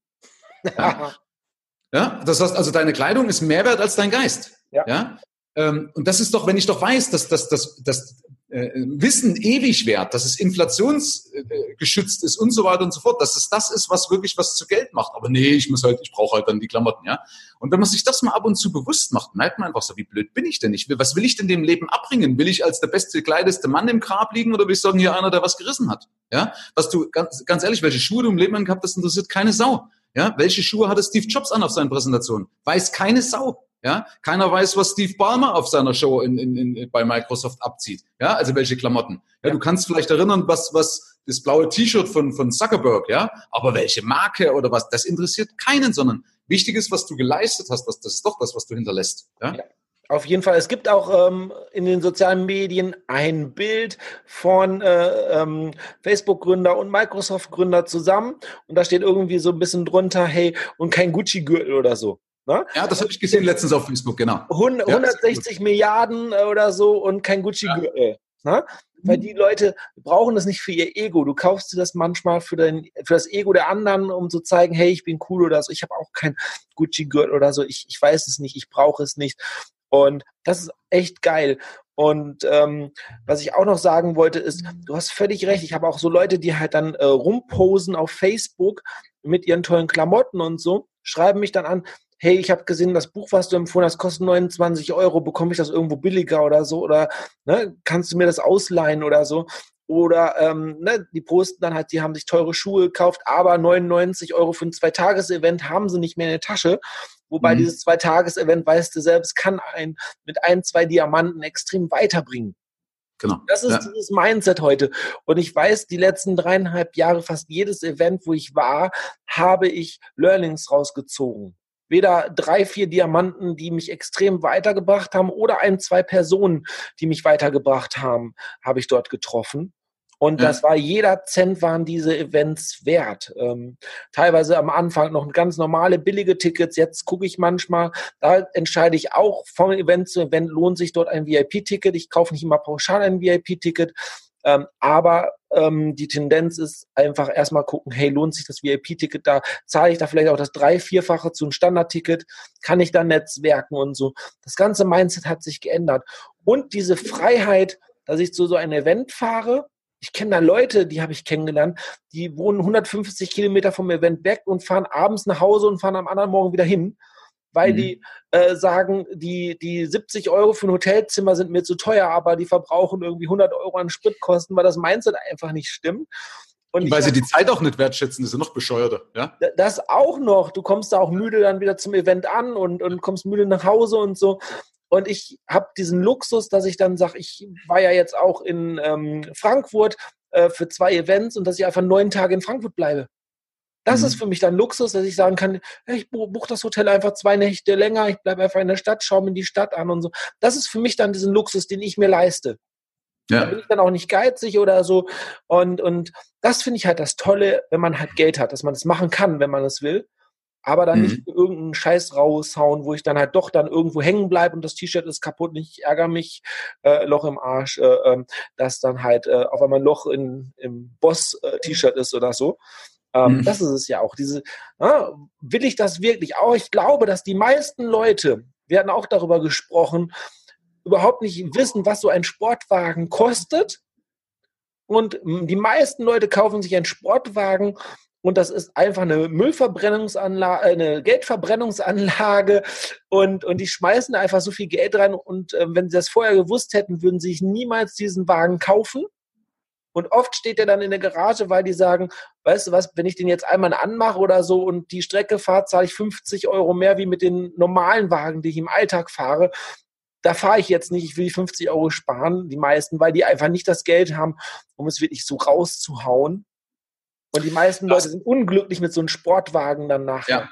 Ja. ja? Das heißt also, deine Kleidung ist mehr wert als dein Geist. Ja. ja? Ähm, und das ist doch, wenn ich doch weiß, dass, dass, dass, dass Wissen ewig wert, dass es inflationsgeschützt ist und so weiter und so fort, dass es das ist, was wirklich was zu Geld macht. Aber nee, ich muss halt, ich brauche halt dann die Klamotten, ja. Und wenn man sich das mal ab und zu bewusst macht, merkt man einfach so, wie blöd bin ich denn? Ich will, was will ich denn dem Leben abbringen? Will ich als der beste gekleideste Mann im Grab liegen oder will ich sagen, hier einer, der was gerissen hat? Ja. Was du, ganz, ganz ehrlich, welche Schuhe du im Leben gehabt hast, interessiert keine Sau. Ja. Welche Schuhe hatte Steve Jobs an auf seinen Präsentationen? Weiß keine Sau. Ja, keiner weiß, was Steve Ballmer auf seiner Show in, in, in, bei Microsoft abzieht. Ja, also welche Klamotten. Ja, du kannst vielleicht erinnern, was, was das blaue T-Shirt von, von Zuckerberg, ja, aber welche Marke oder was, das interessiert keinen, sondern wichtig ist, was du geleistet hast, was, das ist doch das, was du hinterlässt. Ja? ja. Auf jeden Fall. Es gibt auch ähm, in den sozialen Medien ein Bild von äh, ähm, Facebook-Gründer und Microsoft-Gründer zusammen. Und da steht irgendwie so ein bisschen drunter, hey, und kein Gucci-Gürtel oder so. Ne? Ja, das habe ich gesehen letztens auf Facebook, genau. 100, ja, 160 Milliarden äh, oder so und kein Gucci-Gürtel. Ja. Ne? Weil die Leute brauchen das nicht für ihr Ego. Du kaufst dir das manchmal für, dein, für das Ego der anderen, um zu zeigen, hey, ich bin cool oder so. Ich habe auch kein Gucci-Gürtel oder so. Ich, ich weiß es nicht, ich brauche es nicht. Und das ist echt geil. Und ähm, was ich auch noch sagen wollte, ist, du hast völlig recht. Ich habe auch so Leute, die halt dann äh, rumposen auf Facebook mit ihren tollen Klamotten und so, schreiben mich dann an, hey, ich habe gesehen, das Buch, was du empfohlen hast, kostet 29 Euro, bekomme ich das irgendwo billiger oder so? Oder ne, kannst du mir das ausleihen oder so? Oder ähm, ne, die posten dann halt, die haben sich teure Schuhe gekauft, aber 99 Euro für ein Zwei-Tages-Event haben sie nicht mehr in der Tasche. Wobei mhm. dieses Zwei-Tages-Event, weißt du selbst, kann ein mit ein, zwei Diamanten extrem weiterbringen. Genau. Das ist ja. dieses Mindset heute. Und ich weiß, die letzten dreieinhalb Jahre, fast jedes Event, wo ich war, habe ich Learnings rausgezogen. Weder drei, vier Diamanten, die mich extrem weitergebracht haben, oder ein, zwei Personen, die mich weitergebracht haben, habe ich dort getroffen. Und ja. das war jeder Cent waren diese Events wert. Ähm, teilweise am Anfang noch ganz normale billige Tickets. Jetzt gucke ich manchmal, da entscheide ich auch von Event zu Event lohnt sich dort ein VIP-Ticket. Ich kaufe nicht immer pauschal ein VIP-Ticket. Ähm, aber ähm, die Tendenz ist einfach erstmal gucken, hey, lohnt sich das VIP-Ticket da? Zahle ich da vielleicht auch das drei-, vierfache zu einem Standard-Ticket? Kann ich da netzwerken und so? Das ganze Mindset hat sich geändert. Und diese Freiheit, dass ich zu so einem Event fahre ich kenne da Leute, die habe ich kennengelernt, die wohnen 150 Kilometer vom Event weg und fahren abends nach Hause und fahren am anderen Morgen wieder hin, weil mhm. die äh, sagen, die, die 70 Euro für ein Hotelzimmer sind mir zu teuer, aber die verbrauchen irgendwie 100 Euro an Spritkosten, weil das Mindset einfach nicht stimmt. Und weil sie die Zeit auch nicht wertschätzen, das ist noch bescheuerter, ja? Das auch noch. Du kommst da auch müde dann wieder zum Event an und, und kommst müde nach Hause und so. Und ich habe diesen Luxus, dass ich dann sage, ich war ja jetzt auch in ähm, Frankfurt äh, für zwei Events und dass ich einfach neun Tage in Frankfurt bleibe. Das mhm. ist für mich dann Luxus, dass ich sagen kann, ich buche das Hotel einfach zwei Nächte länger, ich bleibe einfach in der Stadt, schaue mir die Stadt an und so. Das ist für mich dann diesen Luxus, den ich mir leiste. Ja. Da bin ich dann auch nicht geizig oder so. Und, und das finde ich halt das Tolle, wenn man halt Geld hat, dass man das machen kann, wenn man es will aber dann mhm. nicht irgendeinen Scheiß raushauen, wo ich dann halt doch dann irgendwo hängen bleibe und das T-Shirt ist kaputt, ich ärgere mich, äh, Loch im Arsch, äh, äh, dass dann halt äh, auf einmal ein Loch in, im Boss-T-Shirt ist oder so. Ähm, mhm. Das ist es ja auch. Diese, äh, will ich das wirklich auch? Ich glaube, dass die meisten Leute, wir hatten auch darüber gesprochen, überhaupt nicht wissen, was so ein Sportwagen kostet. Und die meisten Leute kaufen sich einen Sportwagen und das ist einfach eine Müllverbrennungsanlage, äh, eine Geldverbrennungsanlage und, und die schmeißen einfach so viel Geld rein und äh, wenn sie das vorher gewusst hätten, würden sie sich niemals diesen Wagen kaufen. Und oft steht er dann in der Garage, weil die sagen, weißt du was, wenn ich den jetzt einmal anmache oder so und die Strecke fahre, zahle ich 50 Euro mehr wie mit den normalen Wagen, die ich im Alltag fahre. Da fahre ich jetzt nicht, ich will die 50 Euro sparen, die meisten, weil die einfach nicht das Geld haben, um es wirklich so rauszuhauen. Und die meisten Leute sind unglücklich mit so einem Sportwagen dann nachher. Ja.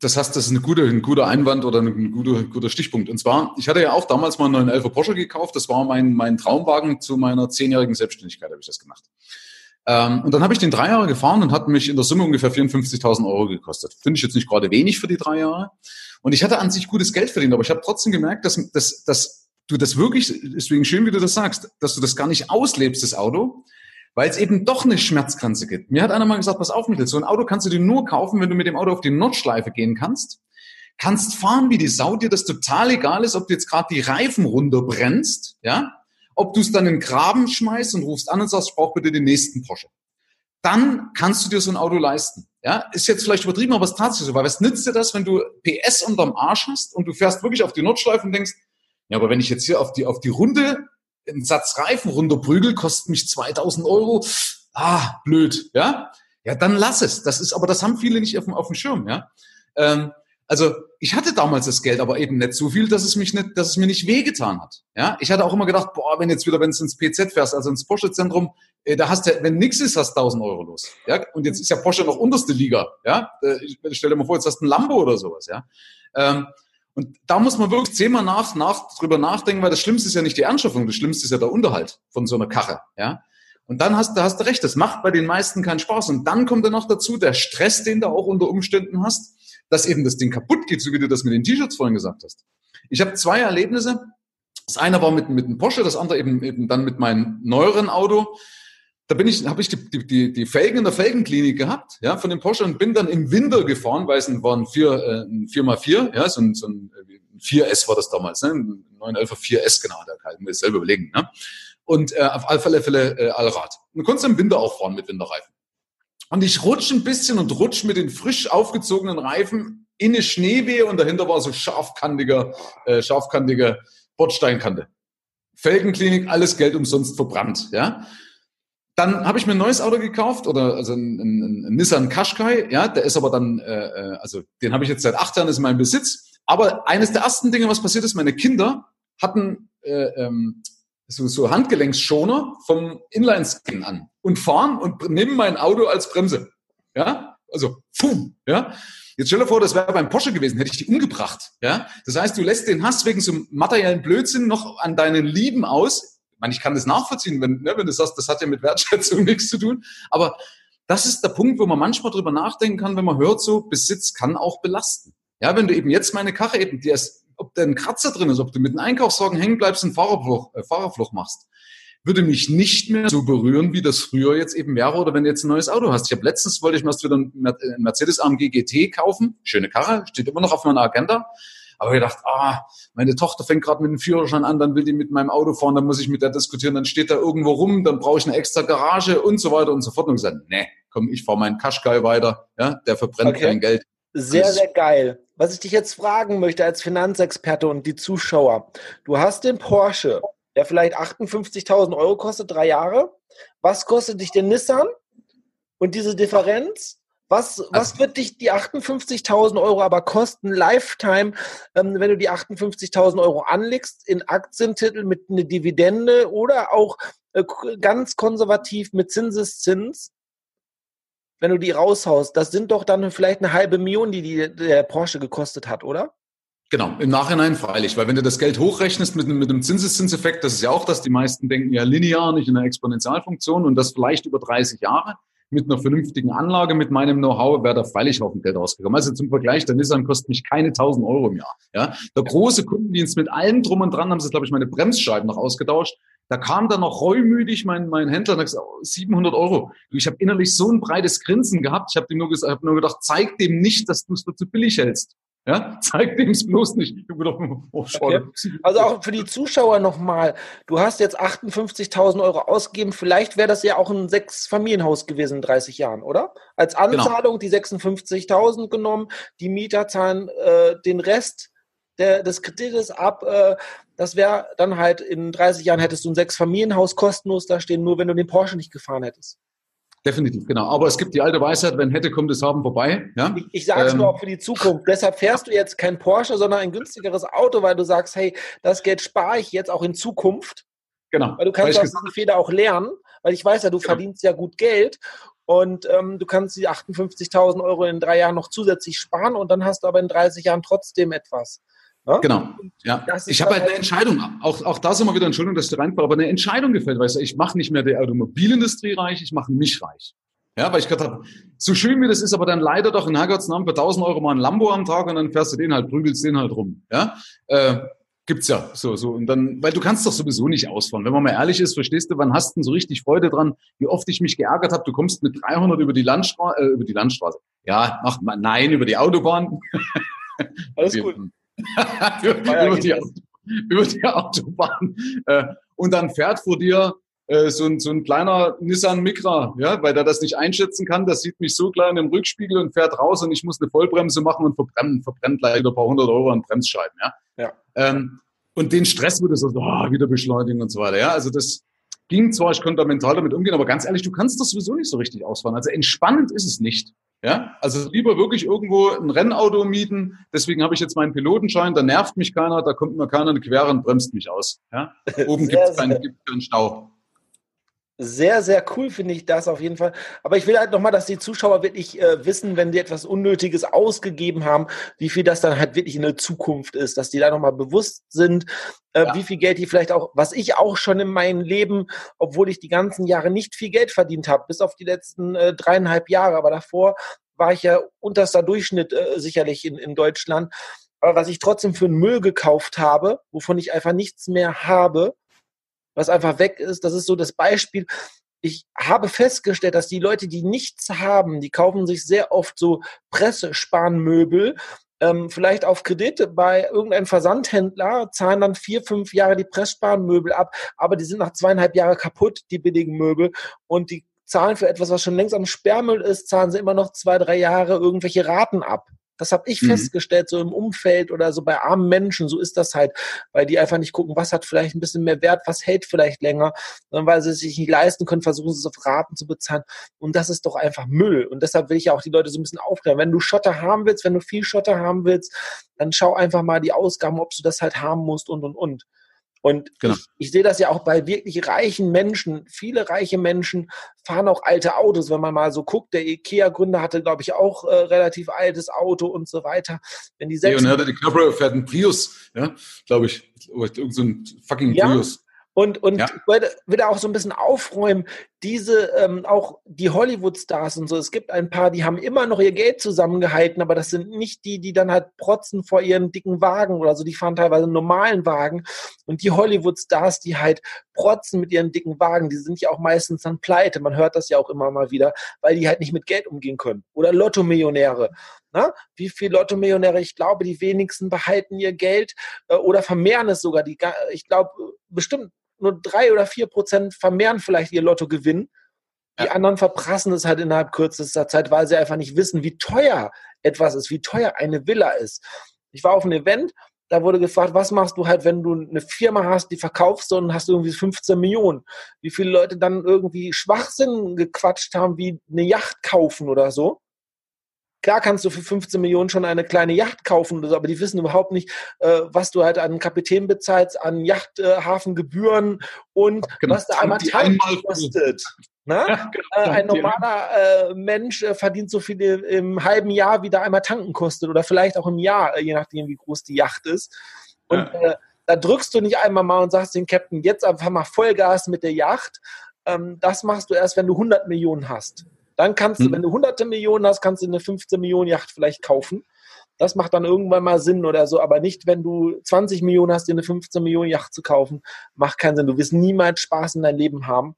Das heißt, das ist eine gute, ein guter Einwand oder ein guter, guter Stichpunkt. Und zwar, ich hatte ja auch damals mal einen 911 Porsche gekauft. Das war mein, mein Traumwagen zu meiner zehnjährigen Selbstständigkeit, habe ich das gemacht. Ähm, und dann habe ich den drei Jahre gefahren und hat mich in der Summe ungefähr 54.000 Euro gekostet. Finde ich jetzt nicht gerade wenig für die drei Jahre. Und ich hatte an sich gutes Geld verdient, aber ich habe trotzdem gemerkt, dass, dass, dass du das wirklich, deswegen schön, wie du das sagst, dass du das gar nicht auslebst, das Auto, weil es eben doch eine Schmerzgrenze gibt. Mir hat einer mal gesagt, pass auf, Mittel, so ein Auto kannst du dir nur kaufen, wenn du mit dem Auto auf die Nordschleife gehen kannst, kannst fahren wie die Sau, dir das total egal ist, ob du jetzt gerade die Reifen runterbrennst, ja, ob du es dann in den Graben schmeißt und rufst an und sagst, ich brauche bitte den nächsten Porsche. Dann kannst du dir so ein Auto leisten. Ja, ist jetzt vielleicht übertrieben, aber es ist tatsächlich so. Weil was nützt dir das, wenn du PS unterm Arsch hast und du fährst wirklich auf die Nordschleife und denkst, ja, aber wenn ich jetzt hier auf die, auf die Runde ein Satz Reifen runterprügel, kostet mich 2000 Euro. Ah, blöd, ja? Ja, dann lass es. Das ist, aber das haben viele nicht auf dem, auf dem Schirm, ja? Ähm, also ich hatte damals das Geld, aber eben nicht so viel, dass es mich nicht, dass es mir nicht wehgetan hat. Ja, ich hatte auch immer gedacht, boah, wenn jetzt wieder, wenn es ins PZ fährst, also ins Porsche-Zentrum, äh, da hast du, wenn nix ist, hast 1000 Euro los. Ja, und jetzt ist ja Porsche noch unterste Liga. Ja, äh, ich, stell dir mal vor, jetzt hast du ein Lambo oder sowas. Ja, ähm, und da muss man wirklich zehnmal nach, nach, drüber nachdenken, weil das Schlimmste ist ja nicht die Anschaffung, das Schlimmste ist ja der Unterhalt von so einer Karre. Ja, und dann hast, da hast du recht, das macht bei den meisten keinen Spaß. Und dann kommt dann noch dazu der Stress, den du auch unter Umständen hast dass eben das Ding kaputt geht, so wie du das mit den T-Shirts vorhin gesagt hast. Ich habe zwei Erlebnisse. Das eine war mit, mit einem Porsche, das andere eben, eben dann mit meinem neueren Auto. Da bin ich, habe ich die, die, die Felgen in der Felgenklinik gehabt, ja, von dem Porsche und bin dann im Winter gefahren, weil es war ein 4, äh, ein 4x4, ja, so ein, so ein 4S war das damals, ne, ein 911er 4S, genau, da kann ich mir selber überlegen, ne. Und äh, auf alle Fälle äh, Allrad. Und du konntest im Winter auch fahren mit Winterreifen. Und ich rutsche ein bisschen und rutsche mit den frisch aufgezogenen Reifen in eine Schneewehe und dahinter war so scharfkantiger, äh, scharfkantige Bordsteinkante. Felgenklinik, alles Geld umsonst verbrannt, ja. Dann habe ich mir ein neues Auto gekauft oder also ein, ein, ein Nissan Qashqai, ja, der ist aber dann, äh, äh, also den habe ich jetzt seit acht Jahren ist in meinem Besitz. Aber eines der ersten Dinge, was passiert ist, meine Kinder hatten äh, ähm, so, so Handgelenksschoner vom Inline-Skin an und fahren und nehmen mein Auto als Bremse. Ja, also, pum, ja. Jetzt stell dir vor, das wäre beim Porsche gewesen, hätte ich die umgebracht. Ja, das heißt, du lässt den Hass wegen so materiellen Blödsinn noch an deinen Lieben aus. Ich meine, ich kann das nachvollziehen, wenn, ne, wenn du sagst, das hat ja mit Wertschätzung nichts zu tun. Aber das ist der Punkt, wo man manchmal drüber nachdenken kann, wenn man hört, so Besitz kann auch belasten. Ja, wenn du eben jetzt meine Karre eben, die ist ob da ein Kratzer drin ist, ob du mit einem Einkaufswagen hängen bleibst und Fahrerfluch, äh, Fahrerfluch machst, würde mich nicht mehr so berühren, wie das früher jetzt eben wäre oder wenn du jetzt ein neues Auto hast. Ich habe letztens wollte ich mir wieder ein Mercedes AMG GT kaufen, schöne Karre, steht immer noch auf meiner Agenda. Aber ich dachte, ah, meine Tochter fängt gerade mit dem Führerschein an, dann will die mit meinem Auto fahren, dann muss ich mit der diskutieren, dann steht da irgendwo rum, dann brauche ich eine extra Garage und so weiter und so fort. Und gesagt, nee, komm, ich fahre meinen Qashqai weiter, ja, der verbrennt okay. kein Geld. Sehr, sehr geil. Was ich dich jetzt fragen möchte als Finanzexperte und die Zuschauer. Du hast den Porsche, der vielleicht 58.000 Euro kostet, drei Jahre. Was kostet dich der Nissan? Und diese Differenz, was, was also wird dich die 58.000 Euro aber kosten, Lifetime, ähm, wenn du die 58.000 Euro anlegst in Aktientitel mit einer Dividende oder auch äh, ganz konservativ mit Zinseszins? wenn du die raushaust, das sind doch dann vielleicht eine halbe Million, die, die der Porsche gekostet hat, oder? Genau, im Nachhinein freilich, weil wenn du das Geld hochrechnest mit, mit einem Zinseszinseffekt, das ist ja auch das, die meisten denken ja linear, nicht in einer Exponentialfunktion und das vielleicht über 30 Jahre mit einer vernünftigen Anlage, mit meinem Know-how, wäre da freilich auf dem Geld rausgekommen. Also zum Vergleich, der Nissan kostet mich keine 1000 Euro im Jahr. Ja, der große Kundendienst mit allem drum und dran haben sie, glaube ich, meine Bremsscheiben noch ausgetauscht. Da kam dann noch reumütig mein, mein Händler und hat gesagt, 700 Euro. Ich habe innerlich so ein breites Grinsen gehabt. Ich habe nur, gesagt, hab nur gedacht, zeig dem nicht, dass du es für zu billig hältst. Ja, zeig dem es bloß nicht. Oh, okay. Also auch für die Zuschauer nochmal, du hast jetzt 58.000 Euro ausgegeben, vielleicht wäre das ja auch ein Sechs-Familienhaus gewesen in 30 Jahren, oder? Als genau. Anzahlung genau. die 56.000 genommen, die Mieter zahlen äh, den Rest der, des Kredites ab, äh, das wäre dann halt in 30 Jahren hättest du ein Sechs-Familienhaus kostenlos da stehen, nur wenn du den Porsche nicht gefahren hättest. Definitiv, genau. Aber es gibt die alte Weisheit, wenn hätte, kommt es haben vorbei. Ja? Ich, ich sage es ähm, nur auch für die Zukunft. Deshalb fährst du jetzt kein Porsche, sondern ein günstigeres Auto, weil du sagst, hey, das Geld spare ich jetzt auch in Zukunft. Genau. Weil du kannst aus diesen Fehler auch lernen, weil ich weiß ja, du genau. verdienst ja gut Geld und ähm, du kannst die 58.000 Euro in drei Jahren noch zusätzlich sparen und dann hast du aber in 30 Jahren trotzdem etwas. Ja? Genau. Ja. Ich habe halt eine Entscheidung, auch, auch da sind wir wieder, Entschuldigung, dass du reinfahre, aber eine Entscheidung gefällt, weißt du, ich mache nicht mehr die Automobilindustrie reich, ich mache mich reich. Ja, weil ich gedacht habe, so schön wie das ist, aber dann leider doch in Herrgottsnamen für 1000 Euro mal ein Lambo am Tag und dann fährst du den halt, prügelst den halt rum. Ja, äh, gibt's ja so, so. Und dann, weil du kannst doch sowieso nicht ausfahren. Wenn man mal ehrlich ist, verstehst du, wann hast du denn so richtig Freude dran, wie oft ich mich geärgert habe, du kommst mit 300 über die Landstraße, äh, über die Landstraße. Ja, mach mal, nein, über die Autobahn. Alles gut über, die, über, die, Autobahn. Äh, und dann fährt vor dir äh, so, ein, so ein kleiner Nissan Micra, ja, weil der das nicht einschätzen kann. Das sieht mich so klein im Rückspiegel und fährt raus und ich muss eine Vollbremse machen und verbrennen, verbrennt leider ein paar hundert Euro an Bremsscheiben. Ja. ja. Ähm, und den Stress würde so, oh, wieder beschleunigen und so weiter. Ja, also das ging zwar, ich konnte da mental damit umgehen, aber ganz ehrlich, du kannst das sowieso nicht so richtig ausfahren. Also entspannend ist es nicht. Ja, also lieber wirklich irgendwo ein Rennauto mieten. Deswegen habe ich jetzt meinen Pilotenschein. Da nervt mich keiner, da kommt mir keiner eine Quere und bremst mich aus. Ja, oben gibt es keinen, keinen Stau. Sehr, sehr cool finde ich das auf jeden Fall. Aber ich will halt nochmal, dass die Zuschauer wirklich äh, wissen, wenn die etwas Unnötiges ausgegeben haben, wie viel das dann halt wirklich in der Zukunft ist, dass die da nochmal bewusst sind, äh, ja. wie viel Geld die vielleicht auch, was ich auch schon in meinem Leben, obwohl ich die ganzen Jahre nicht viel Geld verdient habe, bis auf die letzten äh, dreieinhalb Jahre, aber davor war ich ja unterster Durchschnitt äh, sicherlich in, in Deutschland. Aber was ich trotzdem für einen Müll gekauft habe, wovon ich einfach nichts mehr habe, was einfach weg ist. Das ist so das Beispiel. Ich habe festgestellt, dass die Leute, die nichts haben, die kaufen sich sehr oft so Pressespanmöbel, ähm, vielleicht auf Kredite bei irgendeinem Versandhändler, zahlen dann vier, fünf Jahre die Pressspanmöbel ab, aber die sind nach zweieinhalb Jahren kaputt, die billigen Möbel, und die zahlen für etwas, was schon längst am Sperrmüll ist, zahlen sie immer noch zwei, drei Jahre irgendwelche Raten ab. Das habe ich mhm. festgestellt, so im Umfeld oder so bei armen Menschen, so ist das halt, weil die einfach nicht gucken, was hat vielleicht ein bisschen mehr Wert, was hält vielleicht länger, sondern weil sie es sich nicht leisten können, versuchen sie es auf Raten zu bezahlen. Und das ist doch einfach Müll. Und deshalb will ich ja auch die Leute so ein bisschen aufklären. Wenn du Schotter haben willst, wenn du viel Schotter haben willst, dann schau einfach mal die Ausgaben, ob du das halt haben musst und und und. Und genau. ich, ich, sehe das ja auch bei wirklich reichen Menschen. Viele reiche Menschen fahren auch alte Autos, wenn man mal so guckt. Der IKEA-Gründer hatte, glaube ich, auch äh, relativ altes Auto und so weiter. Wenn die selbst Leonardo DiCaprio fährt einen Prius, ja, glaube ich. Irgend so ein fucking ja, Prius. Und, und ja. ich wollte wieder auch so ein bisschen aufräumen, diese, ähm, auch die Hollywood-Stars und so, es gibt ein paar, die haben immer noch ihr Geld zusammengehalten, aber das sind nicht die, die dann halt protzen vor ihren dicken Wagen oder so, die fahren teilweise einen normalen Wagen. Und die Hollywood-Stars, die halt protzen mit ihren dicken Wagen, die sind ja auch meistens dann pleite. Man hört das ja auch immer mal wieder, weil die halt nicht mit Geld umgehen können. Oder Lotto-Millionäre. Na? Wie viele Lotto-Millionäre? Ich glaube, die wenigsten behalten ihr Geld äh, oder vermehren es sogar. Die, ich glaube, bestimmt nur drei oder vier Prozent vermehren vielleicht ihr Lottogewinn. Die ja. anderen verprassen es halt innerhalb kürzester Zeit, weil sie einfach nicht wissen, wie teuer etwas ist, wie teuer eine Villa ist. Ich war auf einem Event, da wurde gefragt, was machst du halt, wenn du eine Firma hast, die verkaufst und hast irgendwie 15 Millionen. Wie viele Leute dann irgendwie Schwachsinn gequatscht haben, wie eine Yacht kaufen oder so. Klar kannst du für 15 Millionen schon eine kleine Yacht kaufen aber die wissen überhaupt nicht, äh, was du halt an Kapitän bezahlst, an Yachthafengebühren äh, und genau. was da einmal Tank kostet. Ja, genau. äh, ein normaler äh, Mensch äh, verdient so viel im halben Jahr, wie da einmal tanken kostet oder vielleicht auch im Jahr, äh, je nachdem, wie groß die Yacht ist. Und ja. Da drückst du nicht einmal mal und sagst dem Captain, jetzt einfach mal Vollgas mit der Yacht. Ähm, das machst du erst, wenn du 100 Millionen hast. Dann kannst du, hm. wenn du hunderte Millionen hast, kannst du eine 15 Millionen Yacht vielleicht kaufen. Das macht dann irgendwann mal Sinn oder so, aber nicht, wenn du 20 Millionen hast, dir eine 15 Millionen Yacht zu kaufen, macht keinen Sinn. Du wirst niemals Spaß in deinem Leben haben.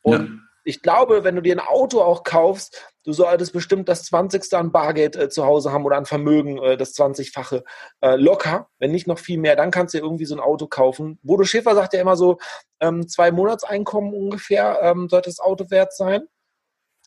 Und ja. ich glaube, wenn du dir ein Auto auch kaufst, du solltest bestimmt das 20. an Bargeld äh, zu Hause haben oder an Vermögen, äh, das 20-fache äh, locker, wenn nicht noch viel mehr, dann kannst du dir irgendwie so ein Auto kaufen. Bodo Schäfer sagt ja immer so, ähm, zwei Monatseinkommen ungefähr ähm, sollte das Auto wert sein.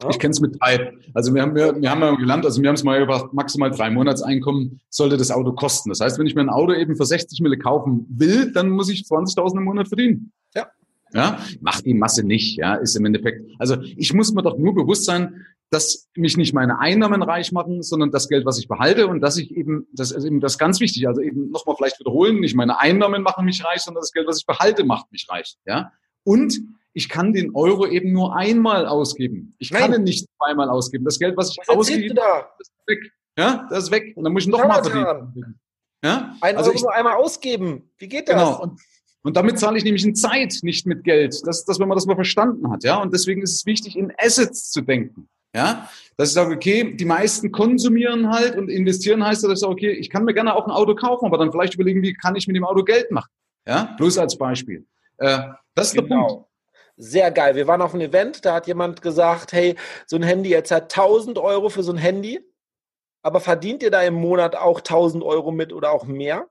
Ja. Ich kenne es mit drei. Also wir haben, wir, wir haben ja gelernt, also wir haben es mal gebracht, maximal drei Monatseinkommen sollte das Auto kosten. Das heißt, wenn ich mir ein Auto eben für 60 Mille kaufen will, dann muss ich 20.000 im Monat verdienen. Ja. Ja, macht die Masse nicht, ja, ist im Endeffekt. Also ich muss mir doch nur bewusst sein, dass mich nicht meine Einnahmen reich machen, sondern das Geld, was ich behalte und dass ich eben, das ist eben das ganz wichtig, also eben nochmal vielleicht wiederholen, nicht meine Einnahmen machen mich reich, sondern das Geld, was ich behalte, macht mich reich, ja. Und ich kann den Euro eben nur einmal ausgeben. Ich Nein. kann ihn nicht zweimal ausgeben. Das Geld, was ich was ausgegeben habe, ist weg. Ja, das ist weg. Und dann muss ich noch mal verdienen. Ja? Ein also Euro ich, nur einmal ausgeben. Wie geht das? Genau. Und, und damit zahle ich nämlich in Zeit, nicht mit Geld. Das, das, wenn man das mal verstanden hat. Ja, und deswegen ist es wichtig, in Assets zu denken. Ja, dass ich sage, okay, die meisten konsumieren halt und investieren heißt, dass ich sage, okay, ich kann mir gerne auch ein Auto kaufen, aber dann vielleicht überlegen, wie kann ich mit dem Auto Geld machen? Ja, bloß als Beispiel. Äh, das ist genau. der Punkt sehr geil. Wir waren auf einem Event, da hat jemand gesagt, hey, so ein Handy, jetzt hat 1000 Euro für so ein Handy, aber verdient ihr da im Monat auch 1000 Euro mit oder auch mehr?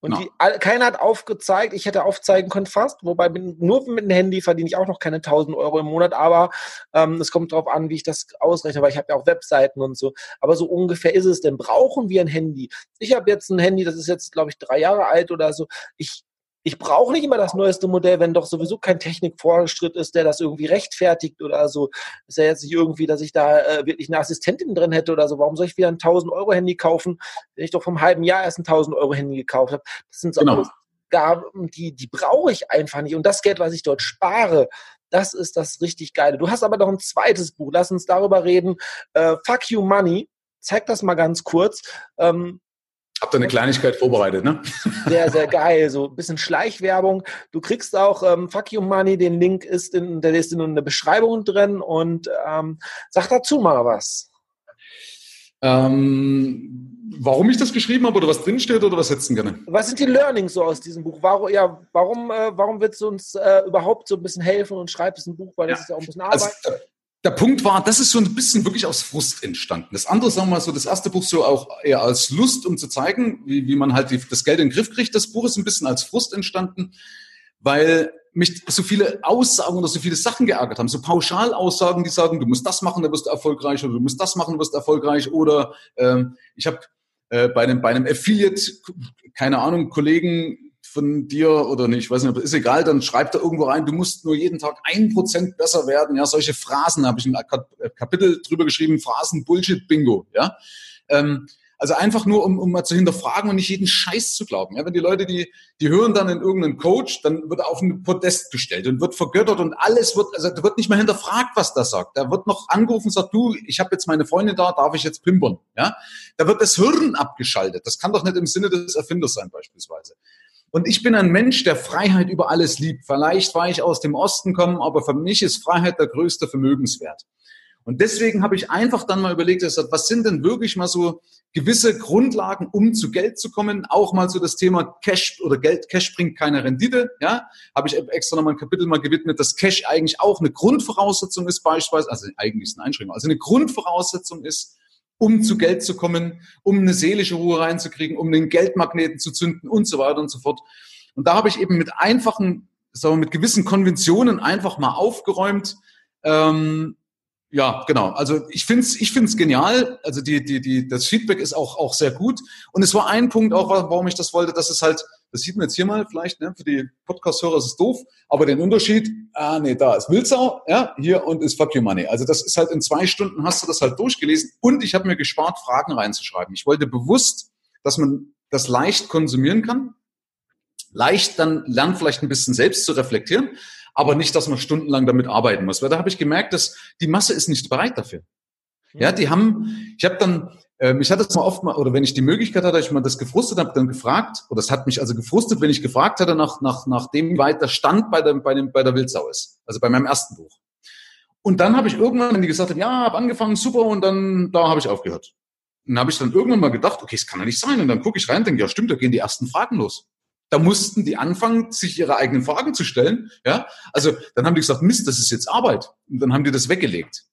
Und no. die, keiner hat aufgezeigt, ich hätte aufzeigen können fast, wobei nur mit dem Handy verdiene ich auch noch keine 1000 Euro im Monat, aber ähm, es kommt darauf an, wie ich das ausrechne, weil ich habe ja auch Webseiten und so. Aber so ungefähr ist es denn. Brauchen wir ein Handy? Ich habe jetzt ein Handy, das ist jetzt, glaube ich, drei Jahre alt oder so. Ich ich brauche nicht immer das neueste Modell, wenn doch sowieso kein Technikfortschritt ist, der das irgendwie rechtfertigt oder so. Ist ja jetzt nicht irgendwie, dass ich da äh, wirklich eine Assistentin drin hätte oder so. Warum soll ich wieder ein 1000 Euro Handy kaufen, wenn ich doch vom halben Jahr erst ein 1000 Euro Handy gekauft habe? Das sind so genau. Gaben, die, die brauche ich einfach nicht. Und das Geld, was ich dort spare, das ist das richtig Geile. Du hast aber noch ein zweites Buch. Lass uns darüber reden. Äh, Fuck You Money. Zeig das mal ganz kurz. Ähm, Habt ihr eine Kleinigkeit vorbereitet, ne? Sehr, sehr geil. So ein bisschen Schleichwerbung. Du kriegst auch ähm, Fuck You Money, den Link ist in, der ist in der Beschreibung drin und ähm, sag dazu mal was. Ähm, warum ich das geschrieben habe oder was drinsteht oder was du gerne? Was sind die Learnings so aus diesem Buch? Warum, ja, warum, äh, warum willst du uns äh, überhaupt so ein bisschen helfen und schreibst ein Buch, weil das ja. ist ja auch ein bisschen Arbeit. Also, der Punkt war, das ist so ein bisschen wirklich aus Frust entstanden. Das andere, sagen wir mal so, das erste Buch so auch eher als Lust, um zu zeigen, wie, wie man halt die, das Geld in den Griff kriegt. Das Buch ist ein bisschen als Frust entstanden, weil mich so viele Aussagen oder so viele Sachen geärgert haben. So Pauschalaussagen, die sagen, du musst das machen, dann wirst du erfolgreich oder du musst das machen, dann wirst du erfolgreich. Oder ähm, ich habe äh, bei, einem, bei einem Affiliate, keine Ahnung, Kollegen von dir oder nicht, ich weiß nicht, ist egal, dann schreibt er irgendwo rein, du musst nur jeden Tag ein Prozent besser werden. Ja, solche Phrasen habe ich im Kapitel drüber geschrieben, Phrasen Bullshit Bingo. Ja, ähm, also einfach nur, um, um mal zu hinterfragen und nicht jeden Scheiß zu glauben. Ja, wenn die Leute, die, die hören dann in irgendeinen Coach, dann wird er auf ein Podest gestellt und wird vergöttert und alles wird, also da wird nicht mehr hinterfragt, was der sagt. Da wird noch angerufen und sagt, du, ich habe jetzt meine Freundin da, darf ich jetzt pimpern? Ja, da wird das Hirn abgeschaltet. Das kann doch nicht im Sinne des Erfinders sein, beispielsweise. Und ich bin ein Mensch, der Freiheit über alles liebt. Vielleicht war ich aus dem Osten kommen, aber für mich ist Freiheit der größte Vermögenswert. Und deswegen habe ich einfach dann mal überlegt, was sind denn wirklich mal so gewisse Grundlagen, um zu Geld zu kommen? Auch mal so das Thema Cash oder Geld, Cash bringt keine Rendite. Ja, habe ich extra nochmal ein Kapitel mal gewidmet, dass Cash eigentlich auch eine Grundvoraussetzung ist, beispielsweise, also eigentlich ist eine Einschränkung, also eine Grundvoraussetzung ist, um zu Geld zu kommen, um eine seelische Ruhe reinzukriegen, um den Geldmagneten zu zünden und so weiter und so fort. Und da habe ich eben mit einfachen, sagen wir, mit gewissen Konventionen einfach mal aufgeräumt. Ähm, ja, genau. Also ich finde es ich find's genial. Also die, die, die, das Feedback ist auch, auch sehr gut. Und es war ein Punkt auch, warum ich das wollte, dass es halt das sieht man jetzt hier mal vielleicht, ne? für die Podcast-Hörer ist es doof, aber den Unterschied, ah nee, da ist Wildsau, ja, hier und ist Fuck You Money. Also das ist halt in zwei Stunden hast du das halt durchgelesen und ich habe mir gespart, Fragen reinzuschreiben. Ich wollte bewusst, dass man das leicht konsumieren kann, leicht dann lernt vielleicht ein bisschen selbst zu reflektieren, aber nicht, dass man stundenlang damit arbeiten muss. Weil da habe ich gemerkt, dass die Masse ist nicht bereit dafür. Ja, die haben, ich habe dann ähm, ich hatte es mal oft mal, oder wenn ich die Möglichkeit hatte, ich mal das gefrustet habe, dann gefragt, oder es hat mich also gefrustet, wenn ich gefragt hatte, nach, nach, nach dem, wie weit der Stand bei, der, bei, dem, bei der Wildsau ist. Also bei meinem ersten Buch. Und dann habe ich irgendwann, wenn die gesagt haben, ja, habe angefangen, super, und dann, da habe ich aufgehört. Und dann habe ich dann irgendwann mal gedacht, okay, es kann ja nicht sein. Und dann gucke ich rein denke, ja, stimmt, da gehen die ersten Fragen los. Da mussten die anfangen, sich ihre eigenen Fragen zu stellen. Ja, also dann haben die gesagt, Mist, das ist jetzt Arbeit. Und dann haben die das weggelegt.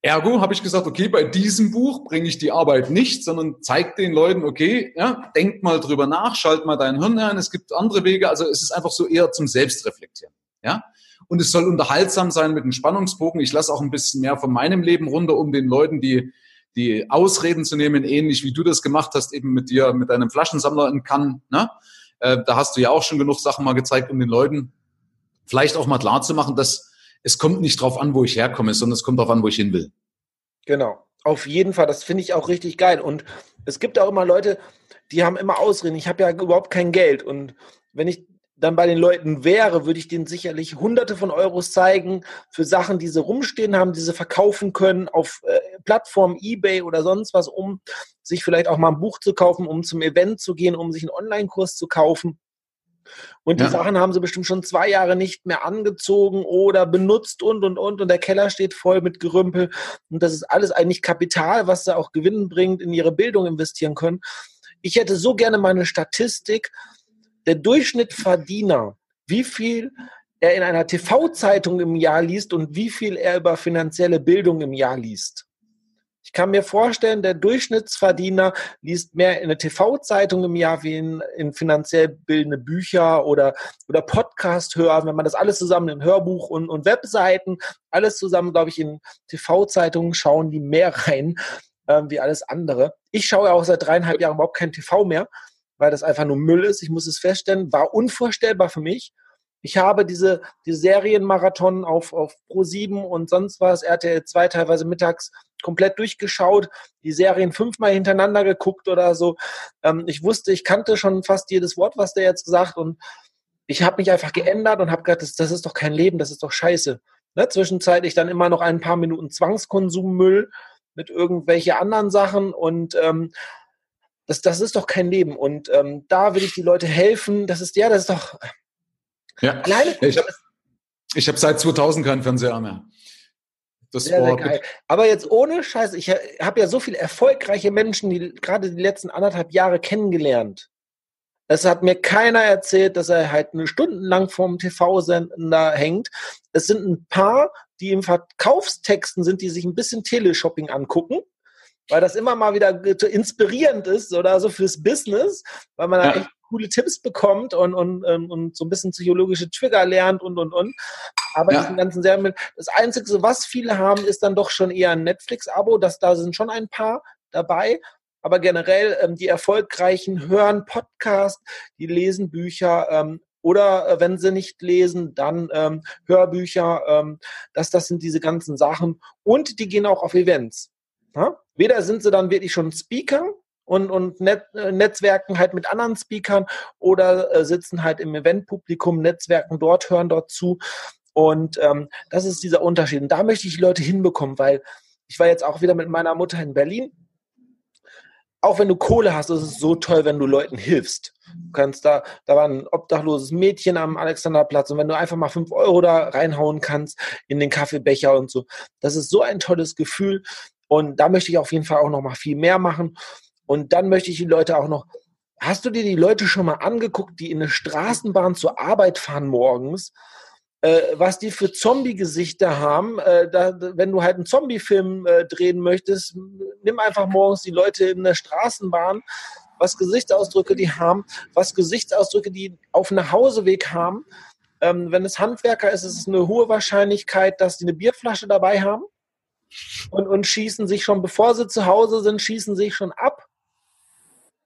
Ergo habe ich gesagt, okay, bei diesem Buch bringe ich die Arbeit nicht, sondern zeig den Leuten, okay, ja, denk mal drüber nach, schalt mal dein Hirn ein, es gibt andere Wege, also es ist einfach so eher zum Selbstreflektieren, ja. Und es soll unterhaltsam sein mit einem Spannungsbogen. Ich lasse auch ein bisschen mehr von meinem Leben runter, um den Leuten die, die Ausreden zu nehmen, ähnlich wie du das gemacht hast, eben mit dir, mit deinem Flaschensammler in Cannes, ne? Äh, da hast du ja auch schon genug Sachen mal gezeigt, um den Leuten vielleicht auch mal klar zu machen, dass es kommt nicht drauf an, wo ich herkomme, sondern es kommt darauf an, wo ich hin will. Genau. Auf jeden Fall, das finde ich auch richtig geil. Und es gibt auch immer Leute, die haben immer Ausreden. Ich habe ja überhaupt kein Geld. Und wenn ich dann bei den Leuten wäre, würde ich denen sicherlich hunderte von Euros zeigen für Sachen, die sie rumstehen haben, die sie verkaufen können auf äh, Plattformen, Ebay oder sonst was, um sich vielleicht auch mal ein Buch zu kaufen, um zum Event zu gehen, um sich einen Online-Kurs zu kaufen. Und die ja. Sachen haben sie bestimmt schon zwei Jahre nicht mehr angezogen oder benutzt und, und, und. Und der Keller steht voll mit Gerümpel. Und das ist alles eigentlich Kapital, was sie auch Gewinn bringt, in ihre Bildung investieren können. Ich hätte so gerne mal eine Statistik. Der Durchschnittsverdiener, wie viel er in einer TV-Zeitung im Jahr liest und wie viel er über finanzielle Bildung im Jahr liest. Ich kann mir vorstellen, der Durchschnittsverdiener liest mehr in eine TV-Zeitung im Jahr wie in, in, finanziell bildende Bücher oder, oder Podcast hören. Wenn man das alles zusammen in Hörbuch und, und Webseiten, alles zusammen, glaube ich, in TV-Zeitungen schauen die mehr rein äh, wie alles andere. Ich schaue ja auch seit dreieinhalb Jahren überhaupt kein TV mehr. weil das einfach nur Müll ist. Ich muss es feststellen, war unvorstellbar für mich. Ich habe diese, die Serienmarathon auf, auf Pro7 und sonst was, RTL 2 teilweise mittags komplett durchgeschaut, die Serien fünfmal hintereinander geguckt oder so. Ähm, ich wusste, ich kannte schon fast jedes Wort, was der jetzt gesagt und ich habe mich einfach geändert und habe gedacht, das, das ist doch kein Leben, das ist doch scheiße. Ne? Zwischenzeitlich dann immer noch ein paar Minuten Zwangskonsummüll mit irgendwelche anderen Sachen und ähm, das, das ist doch kein Leben. Und ähm, da will ich die Leute helfen. Das ist ja, das ist doch. Ja. Alleine, ich habe hab seit 2000 keinen Fernseher mehr. Das sehr, sehr geil. Aber jetzt ohne Scheiß, ich habe ja so viele erfolgreiche Menschen, die gerade die letzten anderthalb Jahre kennengelernt. Es hat mir keiner erzählt, dass er halt eine Stunde lang vorm TV-Sender hängt. Es sind ein paar, die im Verkaufstexten sind, die sich ein bisschen Teleshopping angucken, weil das immer mal wieder inspirierend ist oder so fürs Business, weil man ja. da echt coole Tipps bekommt und, und, ähm, und so ein bisschen psychologische Trigger lernt und, und, und. Aber ja. diesen ganzen Serien, das Einzige, was viele haben, ist dann doch schon eher ein Netflix-Abo. Das, da sind schon ein paar dabei. Aber generell, ähm, die Erfolgreichen hören Podcast, die lesen Bücher, ähm, oder äh, wenn sie nicht lesen, dann ähm, Hörbücher. Ähm, das, das sind diese ganzen Sachen. Und die gehen auch auf Events. Ja? Weder sind sie dann wirklich schon Speaker und, und Net, äh, Netzwerken halt mit anderen Speakern oder äh, sitzen halt im Eventpublikum, Netzwerken dort, hören dort zu. Und ähm, das ist dieser Unterschied. Und da möchte ich die Leute hinbekommen, weil ich war jetzt auch wieder mit meiner Mutter in Berlin auch wenn du Kohle hast, ist es so toll, wenn du Leuten hilfst. Du kannst da, da war ein obdachloses Mädchen am Alexanderplatz und wenn du einfach mal fünf Euro da reinhauen kannst in den Kaffeebecher und so, das ist so ein tolles Gefühl und da möchte ich auf jeden Fall auch noch mal viel mehr machen und dann möchte ich die Leute auch noch, hast du dir die Leute schon mal angeguckt, die in eine Straßenbahn zur Arbeit fahren morgens äh, was die für Zombie-Gesichter haben. Äh, da, wenn du halt einen Zombie-Film äh, drehen möchtest, nimm einfach morgens die Leute in der Straßenbahn, was Gesichtsausdrücke die haben, was Gesichtsausdrücke die auf einem Hauseweg haben. Ähm, wenn es Handwerker ist, ist es eine hohe Wahrscheinlichkeit, dass die eine Bierflasche dabei haben und, und schießen sich schon, bevor sie zu Hause sind, schießen sich schon ab.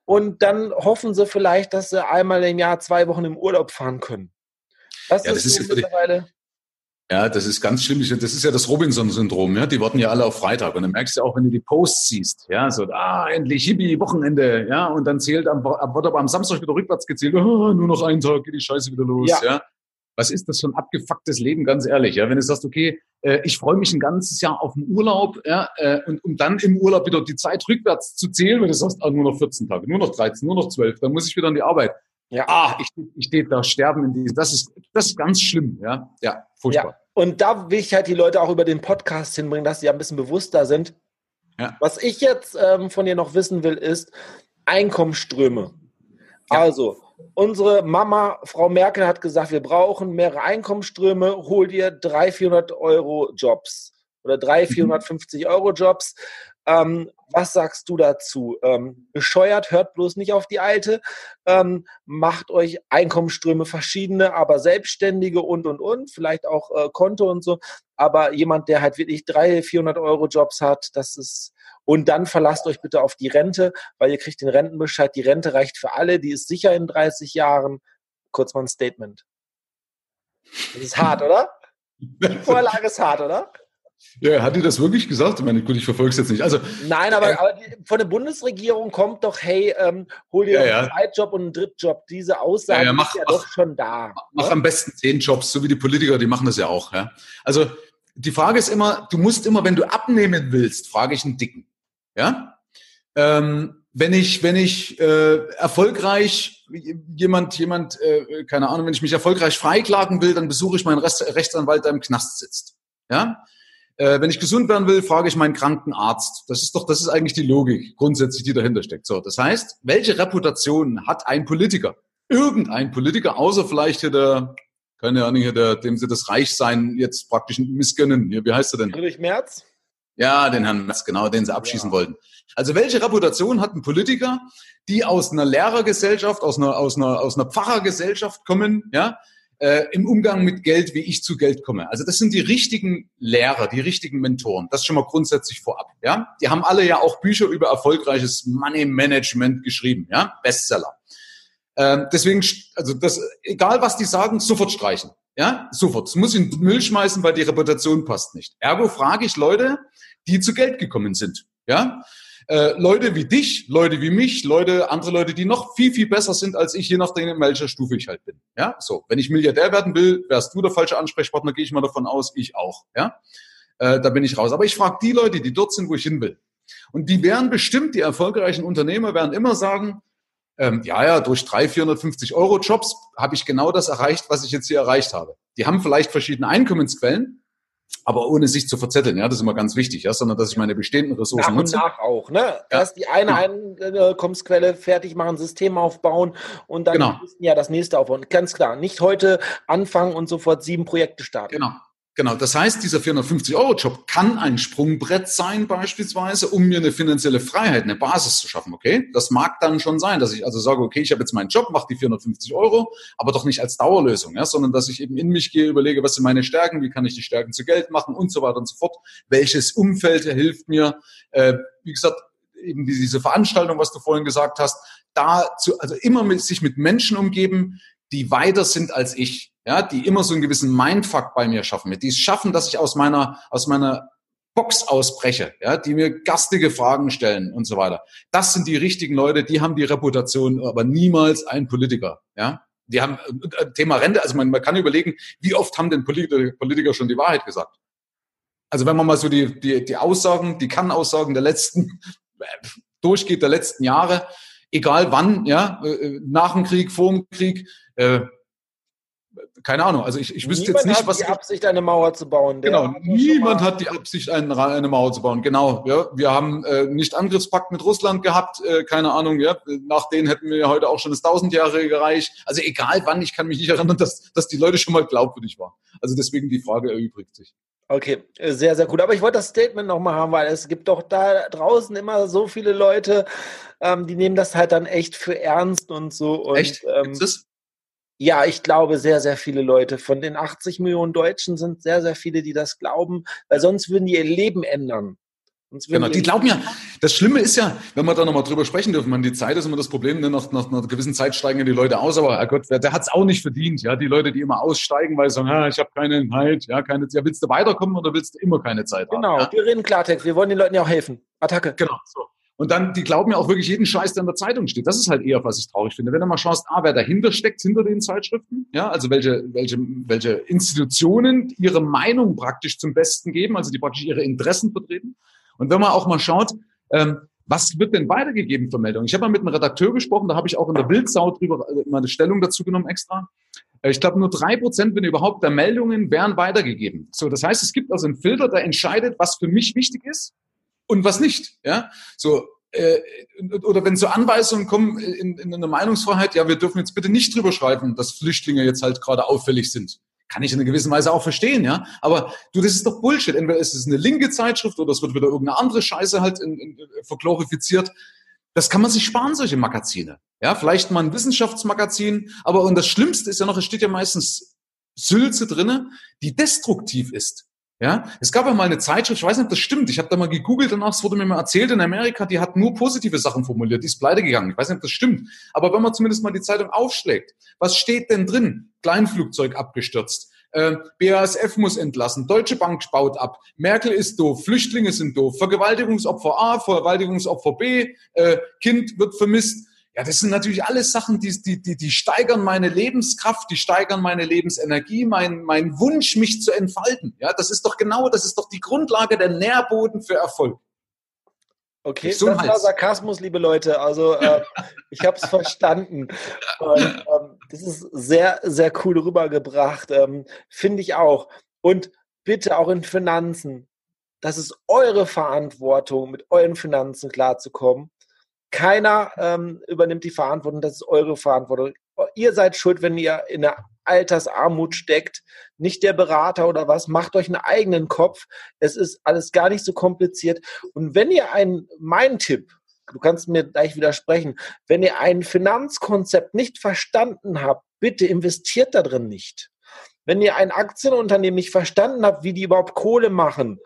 Und dann hoffen sie vielleicht, dass sie einmal im Jahr zwei Wochen im Urlaub fahren können. Das ja, das ist, ist mittlerweile. Ja, das ist ganz schlimm. Das ist ja das Robinson-Syndrom. Ja? Die warten ja alle auf Freitag. Und dann merkst du auch, wenn du die Posts siehst, ja, so, ah, endlich Hippie, Wochenende, ja, und dann zählt am, aber am Samstag wieder rückwärts gezählt, oh, nur noch einen Tag geht die Scheiße wieder los, ja. ja. Was ist das für ein abgefucktes Leben, ganz ehrlich, ja? Wenn du sagst, okay, äh, ich freue mich ein ganzes Jahr auf den Urlaub, ja, äh, und um dann im Urlaub wieder die Zeit rückwärts zu zählen, wenn du sagst, ah, nur noch 14 Tage, nur noch 13, nur noch 12, dann muss ich wieder an die Arbeit. Ja. Ah, ich, ich stehe da sterben in diesem. Das ist, das ist ganz schlimm, ja. Ja, furchtbar. Ja. Und da will ich halt die Leute auch über den Podcast hinbringen, dass sie ein bisschen bewusster sind. Ja. Was ich jetzt ähm, von dir noch wissen will, ist Einkommensströme. Ja. Also, unsere Mama, Frau Merkel, hat gesagt, wir brauchen mehrere Einkommensströme. Hol dir 300, 400 Euro Jobs oder 300, 450 mhm. Euro Jobs. Ähm, was sagst du dazu? Ähm, bescheuert, hört bloß nicht auf die Alte. Ähm, macht euch Einkommensströme verschiedene, aber Selbstständige und, und, und. Vielleicht auch äh, Konto und so. Aber jemand, der halt wirklich 300, 400 Euro Jobs hat, das ist... Und dann verlasst euch bitte auf die Rente, weil ihr kriegt den Rentenbescheid. Die Rente reicht für alle, die ist sicher in 30 Jahren. Kurz mal ein Statement. Das ist hart, oder? Die Vorlage ist hart, oder? Ja, hat die das wirklich gesagt? Ich meine, gut, ich verfolge es jetzt nicht. Also, Nein, aber, äh, aber die, von der Bundesregierung kommt doch, hey, ähm, hol dir ja, einen Zweitjob und einen Drittjob. Diese Aussage ja, ja, mach, ist ja mach, doch schon da. Mach ne? am besten zehn Jobs, so wie die Politiker, die machen das ja auch. Also die Frage ist immer, du musst immer, wenn du abnehmen willst, frage ich einen Dicken. Ja? Ähm, wenn ich, wenn ich äh, erfolgreich jemand, jemand, äh, keine Ahnung, wenn ich mich erfolgreich freiklagen will, dann besuche ich meinen Rest, Rechtsanwalt, der im Knast sitzt. Ja? Äh, wenn ich gesund werden will, frage ich meinen kranken Arzt. Das ist doch, das ist eigentlich die Logik grundsätzlich, die dahinter steckt. So, das heißt, welche Reputation hat ein Politiker? Irgendein Politiker, außer vielleicht hier der, keine Ahnung, hier der, dem sie das Reichsein jetzt praktisch missgönnen. Hier, wie heißt er denn? Friedrich Merz? Ja, den Herrn Merz, genau, den sie abschießen ja. wollten. Also welche Reputation hat ein Politiker, die aus einer Lehrergesellschaft, aus einer, aus einer, aus einer Pfarrergesellschaft kommen, ja, äh, im Umgang mit Geld, wie ich zu Geld komme. Also das sind die richtigen Lehrer, die richtigen Mentoren. Das schon mal grundsätzlich vorab. Ja, die haben alle ja auch Bücher über erfolgreiches Money Management geschrieben. Ja, Bestseller. Ähm, deswegen, also das, egal was die sagen, sofort streichen. Ja, sofort. Es muss in den Müll schmeißen, weil die Reputation passt nicht. Ergo frage ich Leute, die zu Geld gekommen sind. Ja, äh, Leute wie dich, Leute wie mich, Leute, andere Leute, die noch viel, viel besser sind als ich, je nachdem, in welcher Stufe ich halt bin. Ja, so. Wenn ich Milliardär werden will, wärst du der falsche Ansprechpartner, gehe ich mal davon aus, ich auch. Ja, äh, da bin ich raus. Aber ich frage die Leute, die dort sind, wo ich hin will. Und die werden bestimmt, die erfolgreichen Unternehmer werden immer sagen, ähm, ja, ja, durch drei, 450 Euro Jobs habe ich genau das erreicht, was ich jetzt hier erreicht habe. Die haben vielleicht verschiedene Einkommensquellen, aber ohne sich zu verzetteln, ja, das ist immer ganz wichtig, ja, sondern dass ich meine bestehenden Ressourcen nach nutze. Nach auch, ne? Ja. Erst die eine Einkommensquelle fertig machen, System aufbauen und dann genau. ja das nächste aufbauen. Ganz klar, nicht heute anfangen und sofort sieben Projekte starten. Genau. Genau, das heißt, dieser 450-Euro-Job kann ein Sprungbrett sein beispielsweise, um mir eine finanzielle Freiheit, eine Basis zu schaffen, okay? Das mag dann schon sein, dass ich also sage, okay, ich habe jetzt meinen Job, mache die 450 Euro, aber doch nicht als Dauerlösung, ja, sondern dass ich eben in mich gehe, überlege, was sind meine Stärken, wie kann ich die Stärken zu Geld machen und so weiter und so fort. Welches Umfeld hilft mir, äh, wie gesagt, eben diese Veranstaltung, was du vorhin gesagt hast, da zu, also immer mit, sich mit Menschen umgeben, die weiter sind als ich ja, die immer so einen gewissen Mindfuck bei mir schaffen, die es schaffen, dass ich aus meiner, aus meiner Box ausbreche, ja, die mir gastige Fragen stellen und so weiter. Das sind die richtigen Leute, die haben die Reputation, aber niemals ein Politiker, ja. Die haben äh, Thema Rente, also man, man kann überlegen, wie oft haben denn Politiker, Politiker schon die Wahrheit gesagt? Also wenn man mal so die, die, die Aussagen, die Kann-Aussagen der letzten, durchgeht der letzten Jahre, egal wann, ja, äh, nach dem Krieg, vor dem Krieg, äh, keine Ahnung, also ich, ich wüsste niemand jetzt nicht, was. Niemand hat die Absicht, eine Mauer zu bauen. genau, niemand hat die Absicht, eine, eine, Mauer zu bauen. Genau, ja. Wir haben äh, nicht Angriffspakt mit Russland gehabt, äh, keine Ahnung, ja. Nach denen hätten wir heute auch schon das tausendjährige Reich. Also egal wann, ich kann mich nicht erinnern, dass, dass die Leute schon mal glaubwürdig waren. Also deswegen die Frage erübrigt sich. Okay, sehr, sehr gut. Aber ich wollte das Statement nochmal haben, weil es gibt doch da draußen immer so viele Leute, ähm, die nehmen das halt dann echt für ernst und so. Und, echt? Ähm, ja, ich glaube sehr, sehr viele Leute. Von den 80 Millionen Deutschen sind sehr, sehr viele, die das glauben, weil sonst würden die ihr Leben ändern. Genau, die glauben ja, das Schlimme ist ja, wenn wir da nochmal drüber sprechen dürfen, man, die Zeit ist immer das Problem, ne? nach, nach einer gewissen Zeit steigen die Leute aus, aber Herrgott, der, der hat es auch nicht verdient, ja, die Leute, die immer aussteigen, weil sie sagen, ja, ich habe keine Zeit, ja, keine ja, willst du weiterkommen oder willst du immer keine Zeit genau, haben? Genau, ja? wir reden Klartext, wir wollen den Leuten ja auch helfen. Attacke. Genau, so. Und dann, die glauben ja auch wirklich jeden Scheiß, der in der Zeitung steht. Das ist halt eher, was ich traurig finde. Wenn du mal schaust, ah, wer dahinter steckt, hinter den Zeitschriften, ja, also welche, welche, welche Institutionen ihre Meinung praktisch zum Besten geben, also die praktisch ihre Interessen vertreten. Und wenn man auch mal schaut, ähm, was wird denn weitergegeben für Meldungen? Ich habe mal mit einem Redakteur gesprochen, da habe ich auch in der Bildsau drüber äh, mal eine Stellung dazu genommen extra. Äh, ich glaube, nur drei Prozent, wenn überhaupt, der Meldungen werden weitergegeben. So, das heißt, es gibt also einen Filter, der entscheidet, was für mich wichtig ist und was nicht. Ja, so äh, oder wenn so Anweisungen kommen in, in einer Meinungsfreiheit, ja, wir dürfen jetzt bitte nicht drüber schreiben, dass Flüchtlinge jetzt halt gerade auffällig sind. Kann ich in einer gewissen Weise auch verstehen, ja. Aber du, das ist doch Bullshit. Entweder ist es eine linke Zeitschrift oder es wird wieder irgendeine andere Scheiße halt in, in, verglorifiziert. Das kann man sich sparen, solche Magazine. Ja, vielleicht mal ein Wissenschaftsmagazin. Aber und das Schlimmste ist ja noch, es steht ja meistens Sülze drinne, die destruktiv ist. Ja, es gab ja mal eine Zeitschrift, ich weiß nicht, ob das stimmt. Ich habe da mal gegoogelt danach, es wurde mir mal erzählt in Amerika, die hat nur positive Sachen formuliert, die ist pleite gegangen. Ich weiß nicht, ob das stimmt. Aber wenn man zumindest mal die Zeitung aufschlägt, was steht denn drin? Kleinflugzeug abgestürzt. Äh, BASF muss entlassen, Deutsche Bank baut ab, Merkel ist doof, Flüchtlinge sind doof, Vergewaltigungsopfer A, Vergewaltigungsopfer B, äh, Kind wird vermisst. Ja, das sind natürlich alles Sachen, die, die, die, die steigern meine Lebenskraft, die steigern meine Lebensenergie, mein, mein Wunsch, mich zu entfalten. Ja, das ist doch genau, das ist doch die Grundlage, der Nährboden für Erfolg. Okay, das war Sarkasmus, liebe Leute. Also äh, ich habe es verstanden. Und, ähm, das ist sehr, sehr cool rübergebracht. Ähm, Finde ich auch. Und bitte auch in Finanzen. Das ist eure Verantwortung, mit euren Finanzen klarzukommen. Keiner ähm, übernimmt die Verantwortung, das ist eure Verantwortung. Ihr seid schuld, wenn ihr in der Altersarmut steckt, nicht der Berater oder was. Macht euch einen eigenen Kopf. Es ist alles gar nicht so kompliziert. Und wenn ihr einen, mein Tipp, du kannst mir gleich widersprechen, wenn ihr ein Finanzkonzept nicht verstanden habt, bitte investiert da drin nicht. Wenn ihr ein Aktienunternehmen nicht verstanden habt, wie die überhaupt Kohle machen,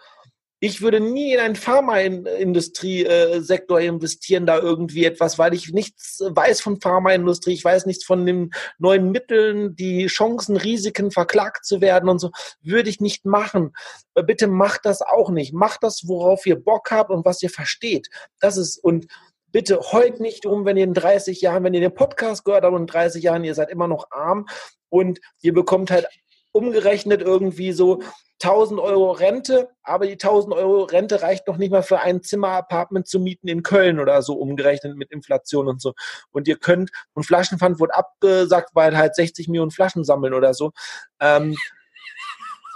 Ich würde nie in einen Pharmaindustriesektor investieren, da irgendwie etwas, weil ich nichts weiß von Pharmaindustrie, ich weiß nichts von den neuen Mitteln, die Chancen, Risiken, verklagt zu werden und so, würde ich nicht machen. Bitte macht das auch nicht. Macht das, worauf ihr Bock habt und was ihr versteht. Das ist, und bitte heult nicht um, wenn ihr in 30 Jahren, wenn ihr den Podcast gehört habt und in 30 Jahren, ihr seid immer noch arm und ihr bekommt halt umgerechnet irgendwie so 1000 Euro Rente, aber die 1000 Euro Rente reicht noch nicht mal für ein Zimmer-Apartment zu mieten in Köln oder so, umgerechnet mit Inflation und so. Und ihr könnt, und Flaschenpfand wurde abgesagt, weil halt 60 Millionen Flaschen sammeln oder so. Ähm,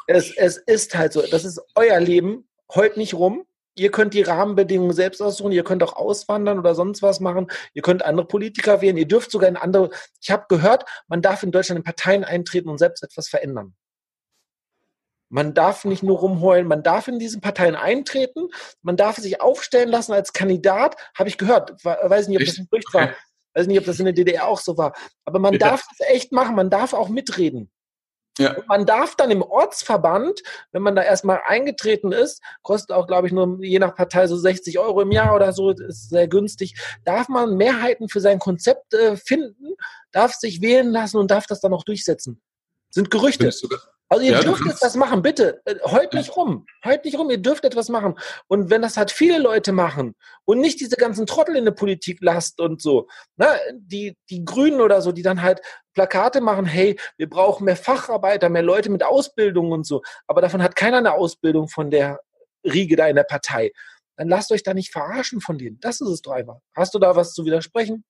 es, es ist halt so, das ist euer Leben, heult nicht rum. Ihr könnt die Rahmenbedingungen selbst aussuchen, ihr könnt auch auswandern oder sonst was machen, ihr könnt andere Politiker wählen, ihr dürft sogar in andere, ich habe gehört, man darf in Deutschland in Parteien eintreten und selbst etwas verändern. Man darf nicht nur rumheulen, man darf in diesen Parteien eintreten, man darf sich aufstellen lassen als Kandidat, habe ich gehört. Weiß nicht, ob das ein Gerücht war. Weiß nicht, ob das in der DDR auch so war. Aber man Bitte? darf das echt machen, man darf auch mitreden. Ja. Und man darf dann im Ortsverband, wenn man da erstmal eingetreten ist, kostet auch, glaube ich, nur je nach Partei so 60 Euro im Jahr oder so, ist sehr günstig, darf man Mehrheiten für sein Konzept äh, finden, darf sich wählen lassen und darf das dann auch durchsetzen. Sind Gerüchte. Also ihr ja, dürft etwas machen, bitte. Äh, heult nicht rum. Heult nicht rum, ihr dürft etwas machen. Und wenn das halt viele Leute machen und nicht diese ganzen Trottel in der Politik lasst und so, ne, die, die Grünen oder so, die dann halt Plakate machen, hey, wir brauchen mehr Facharbeiter, mehr Leute mit Ausbildung und so, aber davon hat keiner eine Ausbildung von der Riege da in der Partei. Dann lasst euch da nicht verarschen von denen. Das ist es doch einfach. Hast du da was zu widersprechen?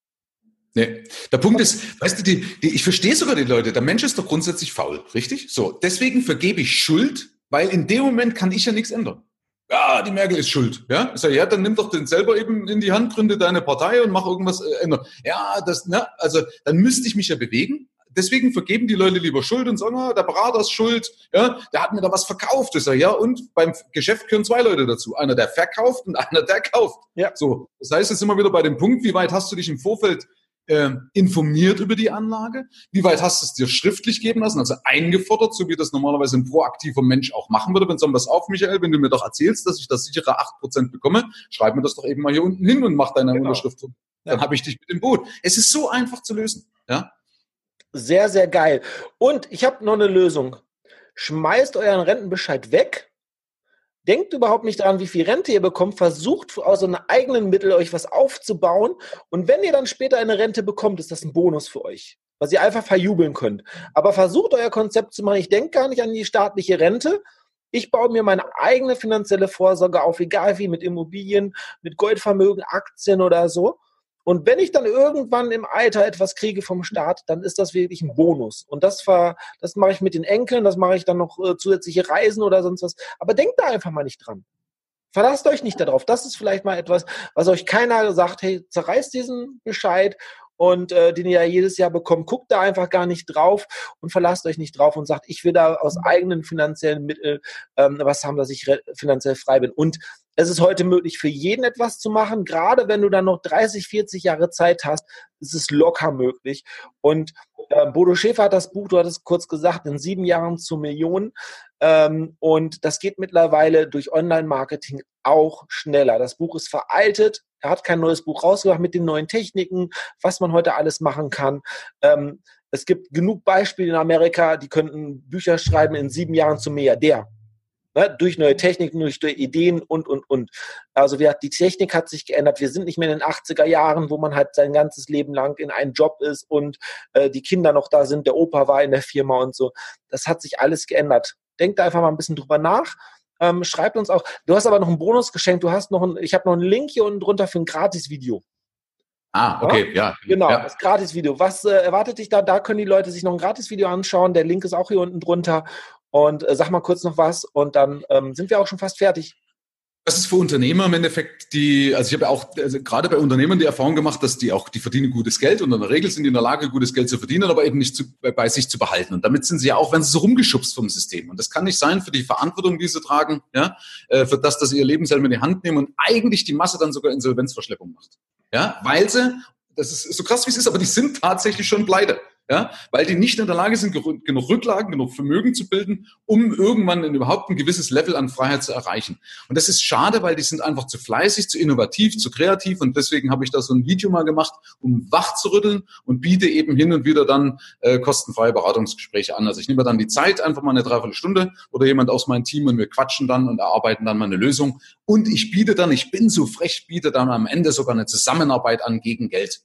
Nee. Der Punkt ist, weißt du, die, die, ich verstehe sogar die Leute, der Mensch ist doch grundsätzlich faul, richtig? So, deswegen vergebe ich Schuld, weil in dem Moment kann ich ja nichts ändern. Ja, die Merkel ist schuld. Ja, ich sage, ja, dann nimm doch den selber eben in die Hand, gründe deine Partei und mach irgendwas äh, ändern. Ja, das, ne, also dann müsste ich mich ja bewegen. Deswegen vergeben die Leute lieber Schuld und sagen, ah, der Berater ist schuld, ja, der hat mir da was verkauft. Ich sage, ja, und beim Geschäft gehören zwei Leute dazu. Einer, der verkauft und einer, der kauft. Ja. So. Das heißt, jetzt sind wir wieder bei dem Punkt, wie weit hast du dich im Vorfeld äh, informiert über die Anlage? Wie weit hast du es dir schriftlich geben lassen, also eingefordert, so wie das normalerweise ein proaktiver Mensch auch machen würde? Wenn du was auf, Michael, wenn du mir doch erzählst, dass ich das sichere 8% bekomme, schreib mir das doch eben mal hier unten hin und mach deine genau. Unterschrift. Dann ja. habe ich dich mit dem Boot. Es ist so einfach zu lösen. Ja? Sehr, sehr geil. Und ich habe noch eine Lösung. Schmeißt euren Rentenbescheid weg Denkt überhaupt nicht daran, wie viel Rente ihr bekommt. Versucht aus euren eigenen Mitteln euch was aufzubauen. Und wenn ihr dann später eine Rente bekommt, ist das ein Bonus für euch, was ihr einfach verjubeln könnt. Aber versucht euer Konzept zu machen. Ich denke gar nicht an die staatliche Rente. Ich baue mir meine eigene finanzielle Vorsorge auf, egal wie, mit Immobilien, mit Goldvermögen, Aktien oder so. Und wenn ich dann irgendwann im Alter etwas kriege vom Staat, dann ist das wirklich ein Bonus. Und das, war, das mache ich mit den Enkeln, das mache ich dann noch äh, zusätzliche Reisen oder sonst was. Aber denkt da einfach mal nicht dran. Verlasst euch nicht darauf. Das ist vielleicht mal etwas, was euch keiner sagt, hey, zerreißt diesen Bescheid und äh, den ihr ja jedes Jahr bekommt, guckt da einfach gar nicht drauf und verlasst euch nicht drauf und sagt, ich will da aus eigenen finanziellen Mitteln ähm, was haben, dass ich finanziell frei bin. Und es ist heute möglich, für jeden etwas zu machen. Gerade wenn du dann noch 30, 40 Jahre Zeit hast, ist es locker möglich. Und äh, Bodo Schäfer hat das Buch, du hattest kurz gesagt, in sieben Jahren zu Millionen. Ähm, und das geht mittlerweile durch Online-Marketing auch schneller. Das Buch ist veraltet. Er hat kein neues Buch rausgebracht mit den neuen Techniken, was man heute alles machen kann. Ähm, es gibt genug Beispiele in Amerika, die könnten Bücher schreiben in sieben Jahren zu Milliardär. Ne, durch neue Techniken, durch neue Ideen und, und, und. Also wir, die Technik hat sich geändert. Wir sind nicht mehr in den 80er Jahren, wo man halt sein ganzes Leben lang in einem Job ist und äh, die Kinder noch da sind, der Opa war in der Firma und so. Das hat sich alles geändert. Denkt einfach mal ein bisschen drüber nach. Ähm, schreibt uns auch. Du hast aber noch einen Bonus geschenkt. Du hast noch ein, ich habe noch einen Link hier unten drunter für ein Gratis-Video. Ah, okay, ja. ja. Genau, ja. das Gratis-Video. Was äh, erwartet dich da? Da können die Leute sich noch ein Gratis-Video anschauen. Der Link ist auch hier unten drunter. Und äh, sag mal kurz noch was und dann ähm, sind wir auch schon fast fertig. Das ist für Unternehmer im Endeffekt die, also ich habe auch also gerade bei Unternehmern die Erfahrung gemacht, dass die auch, die verdienen gutes Geld und in der Regel sind die in der Lage, gutes Geld zu verdienen, aber eben nicht zu, bei, bei sich zu behalten. Und damit sind sie ja auch, wenn sie so rumgeschubst vom System. Und das kann nicht sein für die Verantwortung, die sie tragen, ja, äh, für das, dass sie ihr Leben selber in die Hand nehmen und eigentlich die Masse dann sogar Insolvenzverschleppung macht. Ja, weil sie, das ist so krass wie es ist, aber die sind tatsächlich schon pleite. Ja, weil die nicht in der Lage sind, genug Rücklagen, genug Vermögen zu bilden, um irgendwann überhaupt ein gewisses Level an Freiheit zu erreichen. Und das ist schade, weil die sind einfach zu fleißig, zu innovativ, zu kreativ und deswegen habe ich da so ein Video mal gemacht, um wach zu rütteln und biete eben hin und wieder dann äh, kostenfreie Beratungsgespräche an. Also ich nehme dann die Zeit, einfach mal eine Dreiviertelstunde oder jemand aus meinem Team und wir quatschen dann und erarbeiten dann mal eine Lösung. Und ich biete dann, ich bin so frech, biete dann am Ende sogar eine Zusammenarbeit an gegen Geld.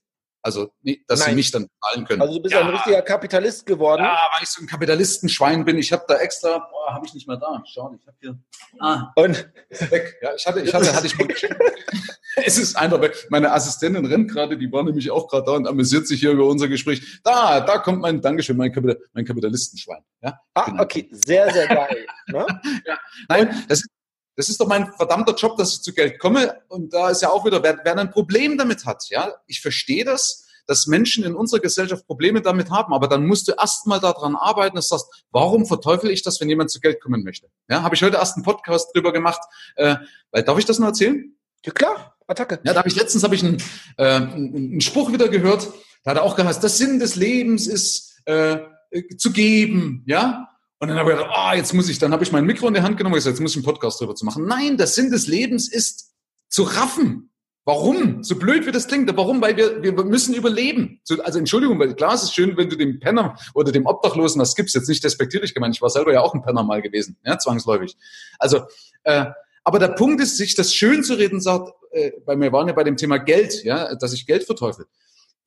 Also, dass Nein. sie mich dann zahlen können. Also du bist ja. ein richtiger Kapitalist geworden. Ja, weil ich so ein Kapitalistenschwein bin. Ich habe da extra, boah, habe ich nicht mehr da. Schau, ich habe hier. Ah, und weg. Ja, ich hatte, ich hatte, hatte ich Es ist einfach weg. Meine Assistentin rennt gerade, die war nämlich auch gerade da und amüsiert sich hier über unser Gespräch. Da, da kommt mein Dankeschön, mein, Kapital, mein Kapitalistenschwein. Ja, ah, okay, sehr, sehr geil. ne? ja. Nein, das ist das ist doch mein verdammter Job, dass ich zu Geld komme. Und da ist ja auch wieder, wer, wer ein Problem damit hat, ja, ich verstehe das, dass Menschen in unserer Gesellschaft Probleme damit haben, aber dann musst du erstmal daran arbeiten, dass du sagst, warum verteufel ich das, wenn jemand zu Geld kommen möchte? Ja, habe ich heute erst einen Podcast drüber gemacht. Äh, weil, darf ich das noch erzählen? Ja klar, Attacke. Ja, da habe ich letztens habe ich einen, äh, einen Spruch wieder gehört. Da hat er auch geheißen, das Sinn des Lebens ist äh, zu geben, ja. Und dann habe ich gedacht, oh, jetzt muss ich, dann habe ich mein Mikro in die Hand genommen und gesagt, jetzt muss ich einen Podcast drüber zu machen. Nein, der Sinn des Lebens ist zu raffen. Warum? So blöd wie das klingt. Warum? Weil wir, wir müssen überleben. Also Entschuldigung, weil klar, es ist schön, wenn du dem Penner oder dem Obdachlosen was gibst. Jetzt nicht despektierlich gemeint. Ich war selber ja auch ein Penner mal gewesen, ja, zwangsläufig. Also, äh, aber der Punkt ist, sich das schön zu reden, sagt, äh, weil wir waren ja bei dem Thema Geld, ja, dass ich Geld verteufel.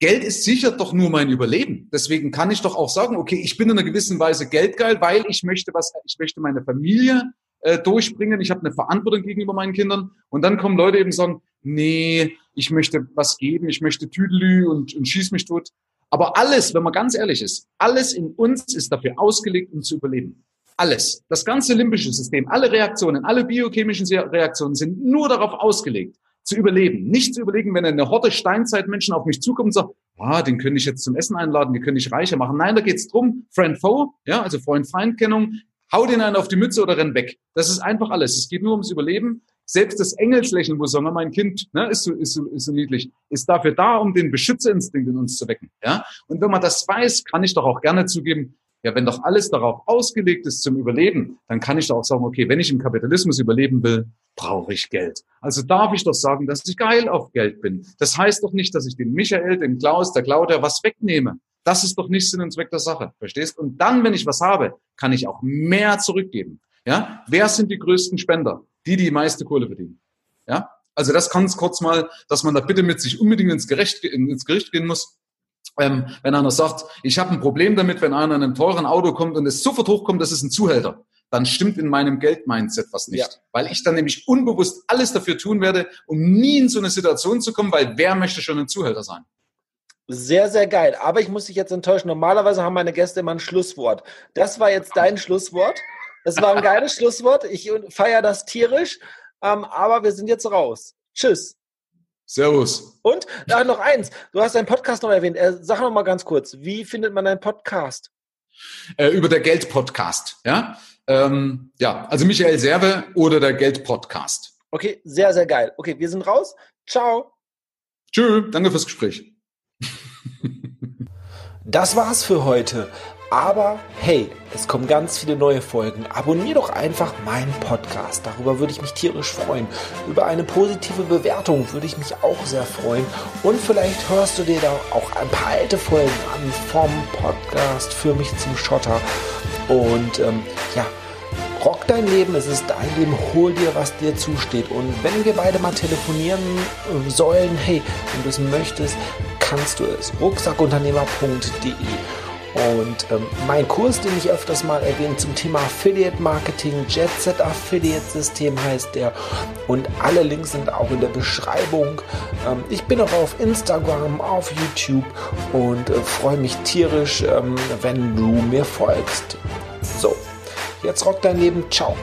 Geld ist sicher doch nur mein Überleben. Deswegen kann ich doch auch sagen, okay, ich bin in einer gewissen Weise geldgeil, weil ich möchte was, ich möchte meine Familie äh, durchbringen. Ich habe eine Verantwortung gegenüber meinen Kindern. Und dann kommen Leute eben sagen, nee, ich möchte was geben, ich möchte Tüdelü und, und schieß mich tot. Aber alles, wenn man ganz ehrlich ist, alles in uns ist dafür ausgelegt, um zu überleben. Alles. Das ganze limbische System, alle Reaktionen, alle biochemischen Reaktionen sind nur darauf ausgelegt, zu überleben. Nicht zu überlegen, wenn eine Horte Steinzeitmenschen auf mich zukommt und sagt, ah, den könnte ich jetzt zum Essen einladen, den könnte ich reicher machen. Nein, da geht's drum, Friend-Foe, ja, also Freund-Feind-Kennung, hau den einen auf die Mütze oder renn weg. Das ist einfach alles. Es geht nur ums Überleben. Selbst das Engelslächeln, wo sagen, mein Kind ne, ist, so, ist, so, ist so niedlich, ist dafür da, um den Beschützerinstinkt in uns zu wecken. Ja? Und wenn man das weiß, kann ich doch auch gerne zugeben, ja, wenn doch alles darauf ausgelegt ist zum Überleben, dann kann ich doch auch sagen, okay, wenn ich im Kapitalismus überleben will, brauche ich Geld. Also darf ich doch sagen, dass ich geil auf Geld bin. Das heißt doch nicht, dass ich dem Michael, dem Klaus, der Claudia was wegnehme. Das ist doch nicht Sinn und Zweck der Sache. Verstehst? Und dann, wenn ich was habe, kann ich auch mehr zurückgeben. Ja? Wer sind die größten Spender? Die, die meiste Kohle verdienen. Ja? Also das kann es kurz mal, dass man da bitte mit sich unbedingt ins Gericht, ins Gericht gehen muss. Ähm, wenn einer sagt, ich habe ein Problem damit, wenn einer in einem teuren Auto kommt und es sofort hochkommt, das ist ein Zuhälter, dann stimmt in meinem Geld-Mindset was nicht. Ja. Weil ich dann nämlich unbewusst alles dafür tun werde, um nie in so eine Situation zu kommen, weil wer möchte schon ein Zuhälter sein? Sehr, sehr geil. Aber ich muss dich jetzt enttäuschen. Normalerweise haben meine Gäste immer ein Schlusswort. Das war jetzt dein Schlusswort. Das war ein geiles Schlusswort. Ich feiere das tierisch. Ähm, aber wir sind jetzt raus. Tschüss. Servus. Und da noch eins. Du hast deinen Podcast noch erwähnt. Äh, sag noch mal ganz kurz. Wie findet man deinen Podcast? Äh, über der Geld-Podcast. Ja? Ähm, ja, also Michael Serve oder der Geld-Podcast. Okay, sehr, sehr geil. Okay, wir sind raus. Ciao. Tschö, danke fürs Gespräch. das war's für heute. Aber hey, es kommen ganz viele neue Folgen. Abonnier doch einfach meinen Podcast. Darüber würde ich mich tierisch freuen. Über eine positive Bewertung würde ich mich auch sehr freuen. Und vielleicht hörst du dir da auch ein paar alte Folgen an vom Podcast für mich zum Schotter. Und ähm, ja, rock dein Leben, es ist dein Leben, hol dir, was dir zusteht. Und wenn wir beide mal telefonieren äh, sollen, hey, wenn du es möchtest, kannst du es. rucksackunternehmer.de und ähm, mein Kurs, den ich öfters mal erwähne zum Thema Affiliate Marketing, Jet Set Affiliate System heißt der. Und alle Links sind auch in der Beschreibung. Ähm, ich bin auch auf Instagram, auf YouTube und äh, freue mich tierisch, ähm, wenn du mir folgst. So, jetzt rock dein Leben. Ciao.